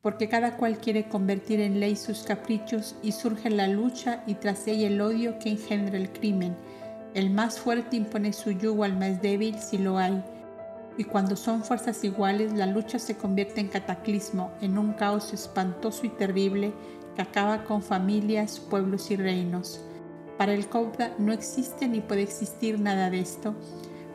porque cada cual quiere convertir en ley sus caprichos y surge la lucha y tras ella el odio que engendra el crimen, el más fuerte impone su yugo al más débil si lo hay, y cuando son fuerzas iguales la lucha se convierte en cataclismo, en un caos espantoso y terrible que acaba con familias, pueblos y reinos. Para el Cobda no existe ni puede existir nada de esto,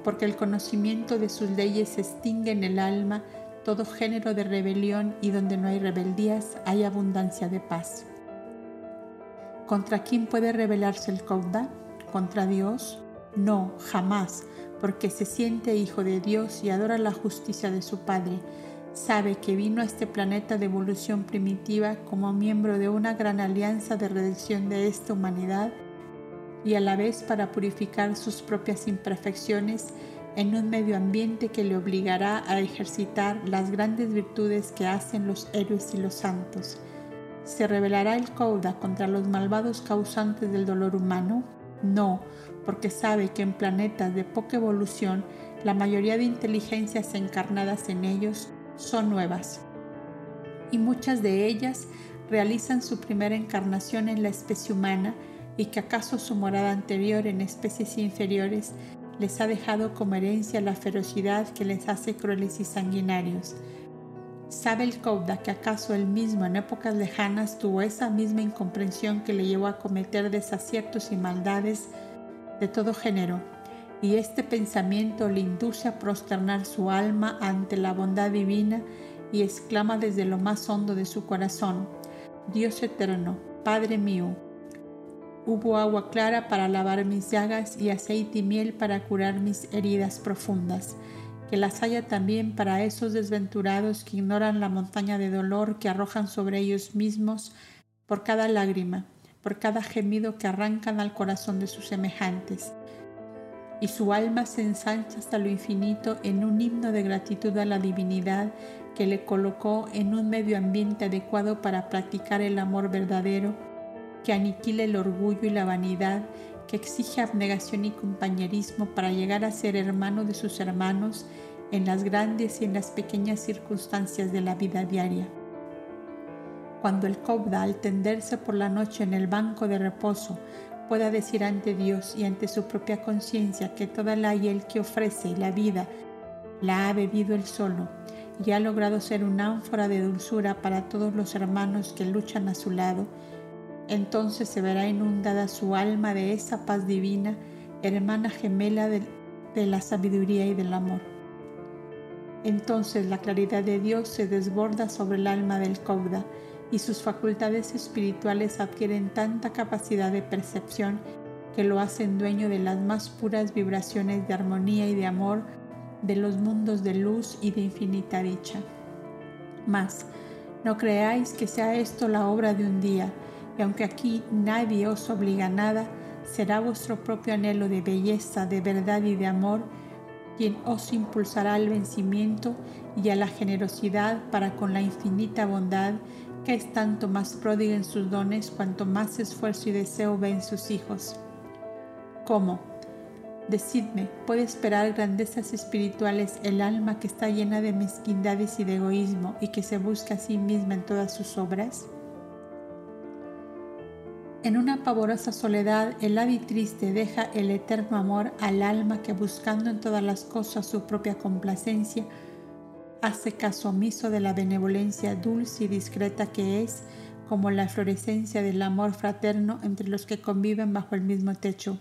porque el conocimiento de sus leyes extingue en el alma todo género de rebelión y donde no hay rebeldías hay abundancia de paz. ¿Contra quién puede rebelarse el Cauda? ¿Contra Dios? No, jamás, porque se siente hijo de Dios y adora la justicia de su Padre. Sabe que vino a este planeta de evolución primitiva como miembro de una gran alianza de redención de esta humanidad y a la vez para purificar sus propias imperfecciones en un medio ambiente que le obligará a ejercitar las grandes virtudes que hacen los héroes y los santos. ¿Se rebelará el Cauda contra los malvados causantes del dolor humano? No, porque sabe que en planetas de poca evolución la mayoría de inteligencias encarnadas en ellos son nuevas y muchas de ellas realizan su primera encarnación en la especie humana y que acaso su morada anterior en especies inferiores les ha dejado como herencia la ferocidad que les hace crueles y sanguinarios. ¿Sabe el Cobda que acaso él mismo en épocas lejanas tuvo esa misma incomprensión que le llevó a cometer desaciertos y maldades de todo género? Y este pensamiento le induce a prosternar su alma ante la bondad divina y exclama desde lo más hondo de su corazón, Dios eterno, Padre mío, hubo agua clara para lavar mis llagas y aceite y miel para curar mis heridas profundas que las haya también para esos desventurados que ignoran la montaña de dolor que arrojan sobre ellos mismos por cada lágrima, por cada gemido que arrancan al corazón de sus semejantes. Y su alma se ensancha hasta lo infinito en un himno de gratitud a la divinidad que le colocó en un medio ambiente adecuado para practicar el amor verdadero, que aniquila el orgullo y la vanidad que exige abnegación y compañerismo para llegar a ser hermano de sus hermanos en las grandes y en las pequeñas circunstancias de la vida diaria. Cuando el Cobda, al tenderse por la noche en el banco de reposo, pueda decir ante Dios y ante su propia conciencia que toda la y el que ofrece la vida la ha bebido él solo y ha logrado ser un ánfora de dulzura para todos los hermanos que luchan a su lado, entonces se verá inundada su alma de esa paz divina, hermana gemela de, la sabiduría y del amor. Entonces la claridad de Dios se desborda sobre el alma del Cauda y sus facultades espirituales adquieren tanta capacidad de percepción que lo hacen dueño de las más puras vibraciones de armonía y de amor de los mundos de luz y de infinita dicha. Mas, no creáis que sea esto la obra de un día, y aunque aquí nadie os obliga a nada, será vuestro propio anhelo de belleza, de verdad y de amor quien os impulsará al vencimiento y a la generosidad para con la infinita bondad que es tanto más pródiga en sus dones cuanto más esfuerzo y deseo ve en sus hijos. ¿Cómo? Decidme, ¿puede esperar grandezas espirituales el alma que está llena de mezquindades y de egoísmo y que se busca a sí misma en todas sus obras? En una pavorosa soledad, el adi triste deja el eterno amor al alma que buscando en todas las cosas su propia complacencia, hace caso omiso de la benevolencia dulce y discreta que es como la florescencia del amor fraterno entre los que conviven bajo el mismo techo.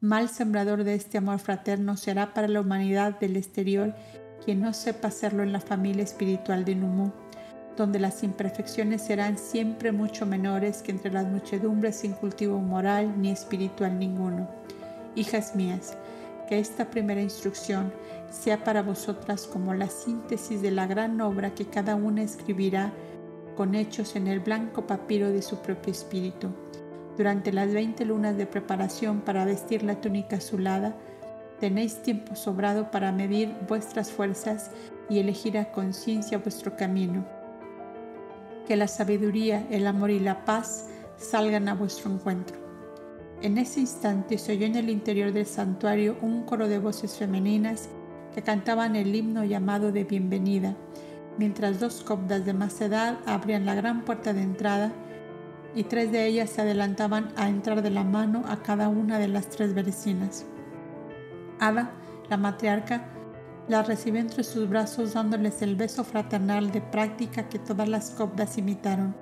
Mal sembrador de este amor fraterno será para la humanidad del exterior quien no sepa hacerlo en la familia espiritual de Numú donde las imperfecciones serán siempre mucho menores que entre las muchedumbres sin cultivo moral ni espiritual ninguno. Hijas mías, que esta primera instrucción sea para vosotras como la síntesis de la gran obra que cada una escribirá con hechos en el blanco papiro de su propio espíritu. Durante las veinte lunas de preparación para vestir la túnica azulada, tenéis tiempo sobrado para medir vuestras fuerzas y elegir a conciencia vuestro camino que la sabiduría, el amor y la paz salgan a vuestro encuentro. En ese instante se oyó en el interior del santuario un coro de voces femeninas que cantaban el himno llamado de bienvenida, mientras dos copdas de más edad abrían la gran puerta de entrada y tres de ellas se adelantaban a entrar de la mano a cada una de las tres vecinas. Ada, la matriarca, las recibió entre sus brazos dándoles el beso fraternal de práctica que todas las copdas imitaron.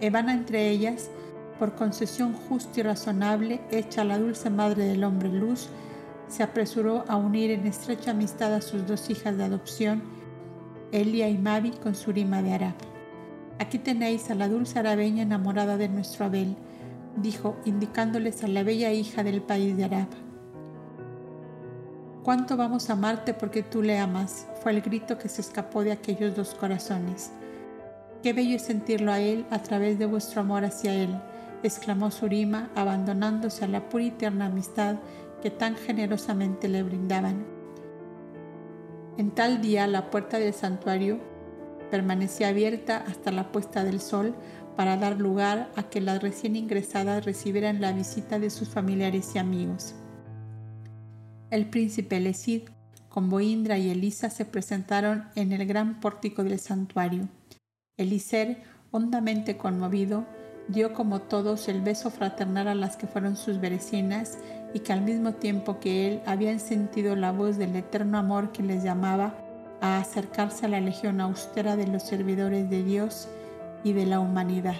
Evana entre ellas, por concesión justa y razonable hecha a la dulce madre del hombre luz, se apresuró a unir en estrecha amistad a sus dos hijas de adopción, Elia y Mavi con Surima de Arab. Aquí tenéis a la dulce arabeña enamorada de nuestro Abel, dijo, indicándoles a la bella hija del país de Arab. ¿Cuánto vamos a amarte porque tú le amas? fue el grito que se escapó de aquellos dos corazones. Qué bello es sentirlo a él a través de vuestro amor hacia él, exclamó Surima, abandonándose a la pura y tierna amistad que tan generosamente le brindaban. En tal día la puerta del santuario permanecía abierta hasta la puesta del sol para dar lugar a que las recién ingresadas recibieran la visita de sus familiares y amigos. El príncipe Lesid, con Boindra y Elisa, se presentaron en el gran pórtico del santuario. Eliser, hondamente conmovido, dio como todos el beso fraternal a las que fueron sus vecinas y que al mismo tiempo que él habían sentido la voz del eterno amor que les llamaba a acercarse a la legión austera de los servidores de Dios y de la humanidad.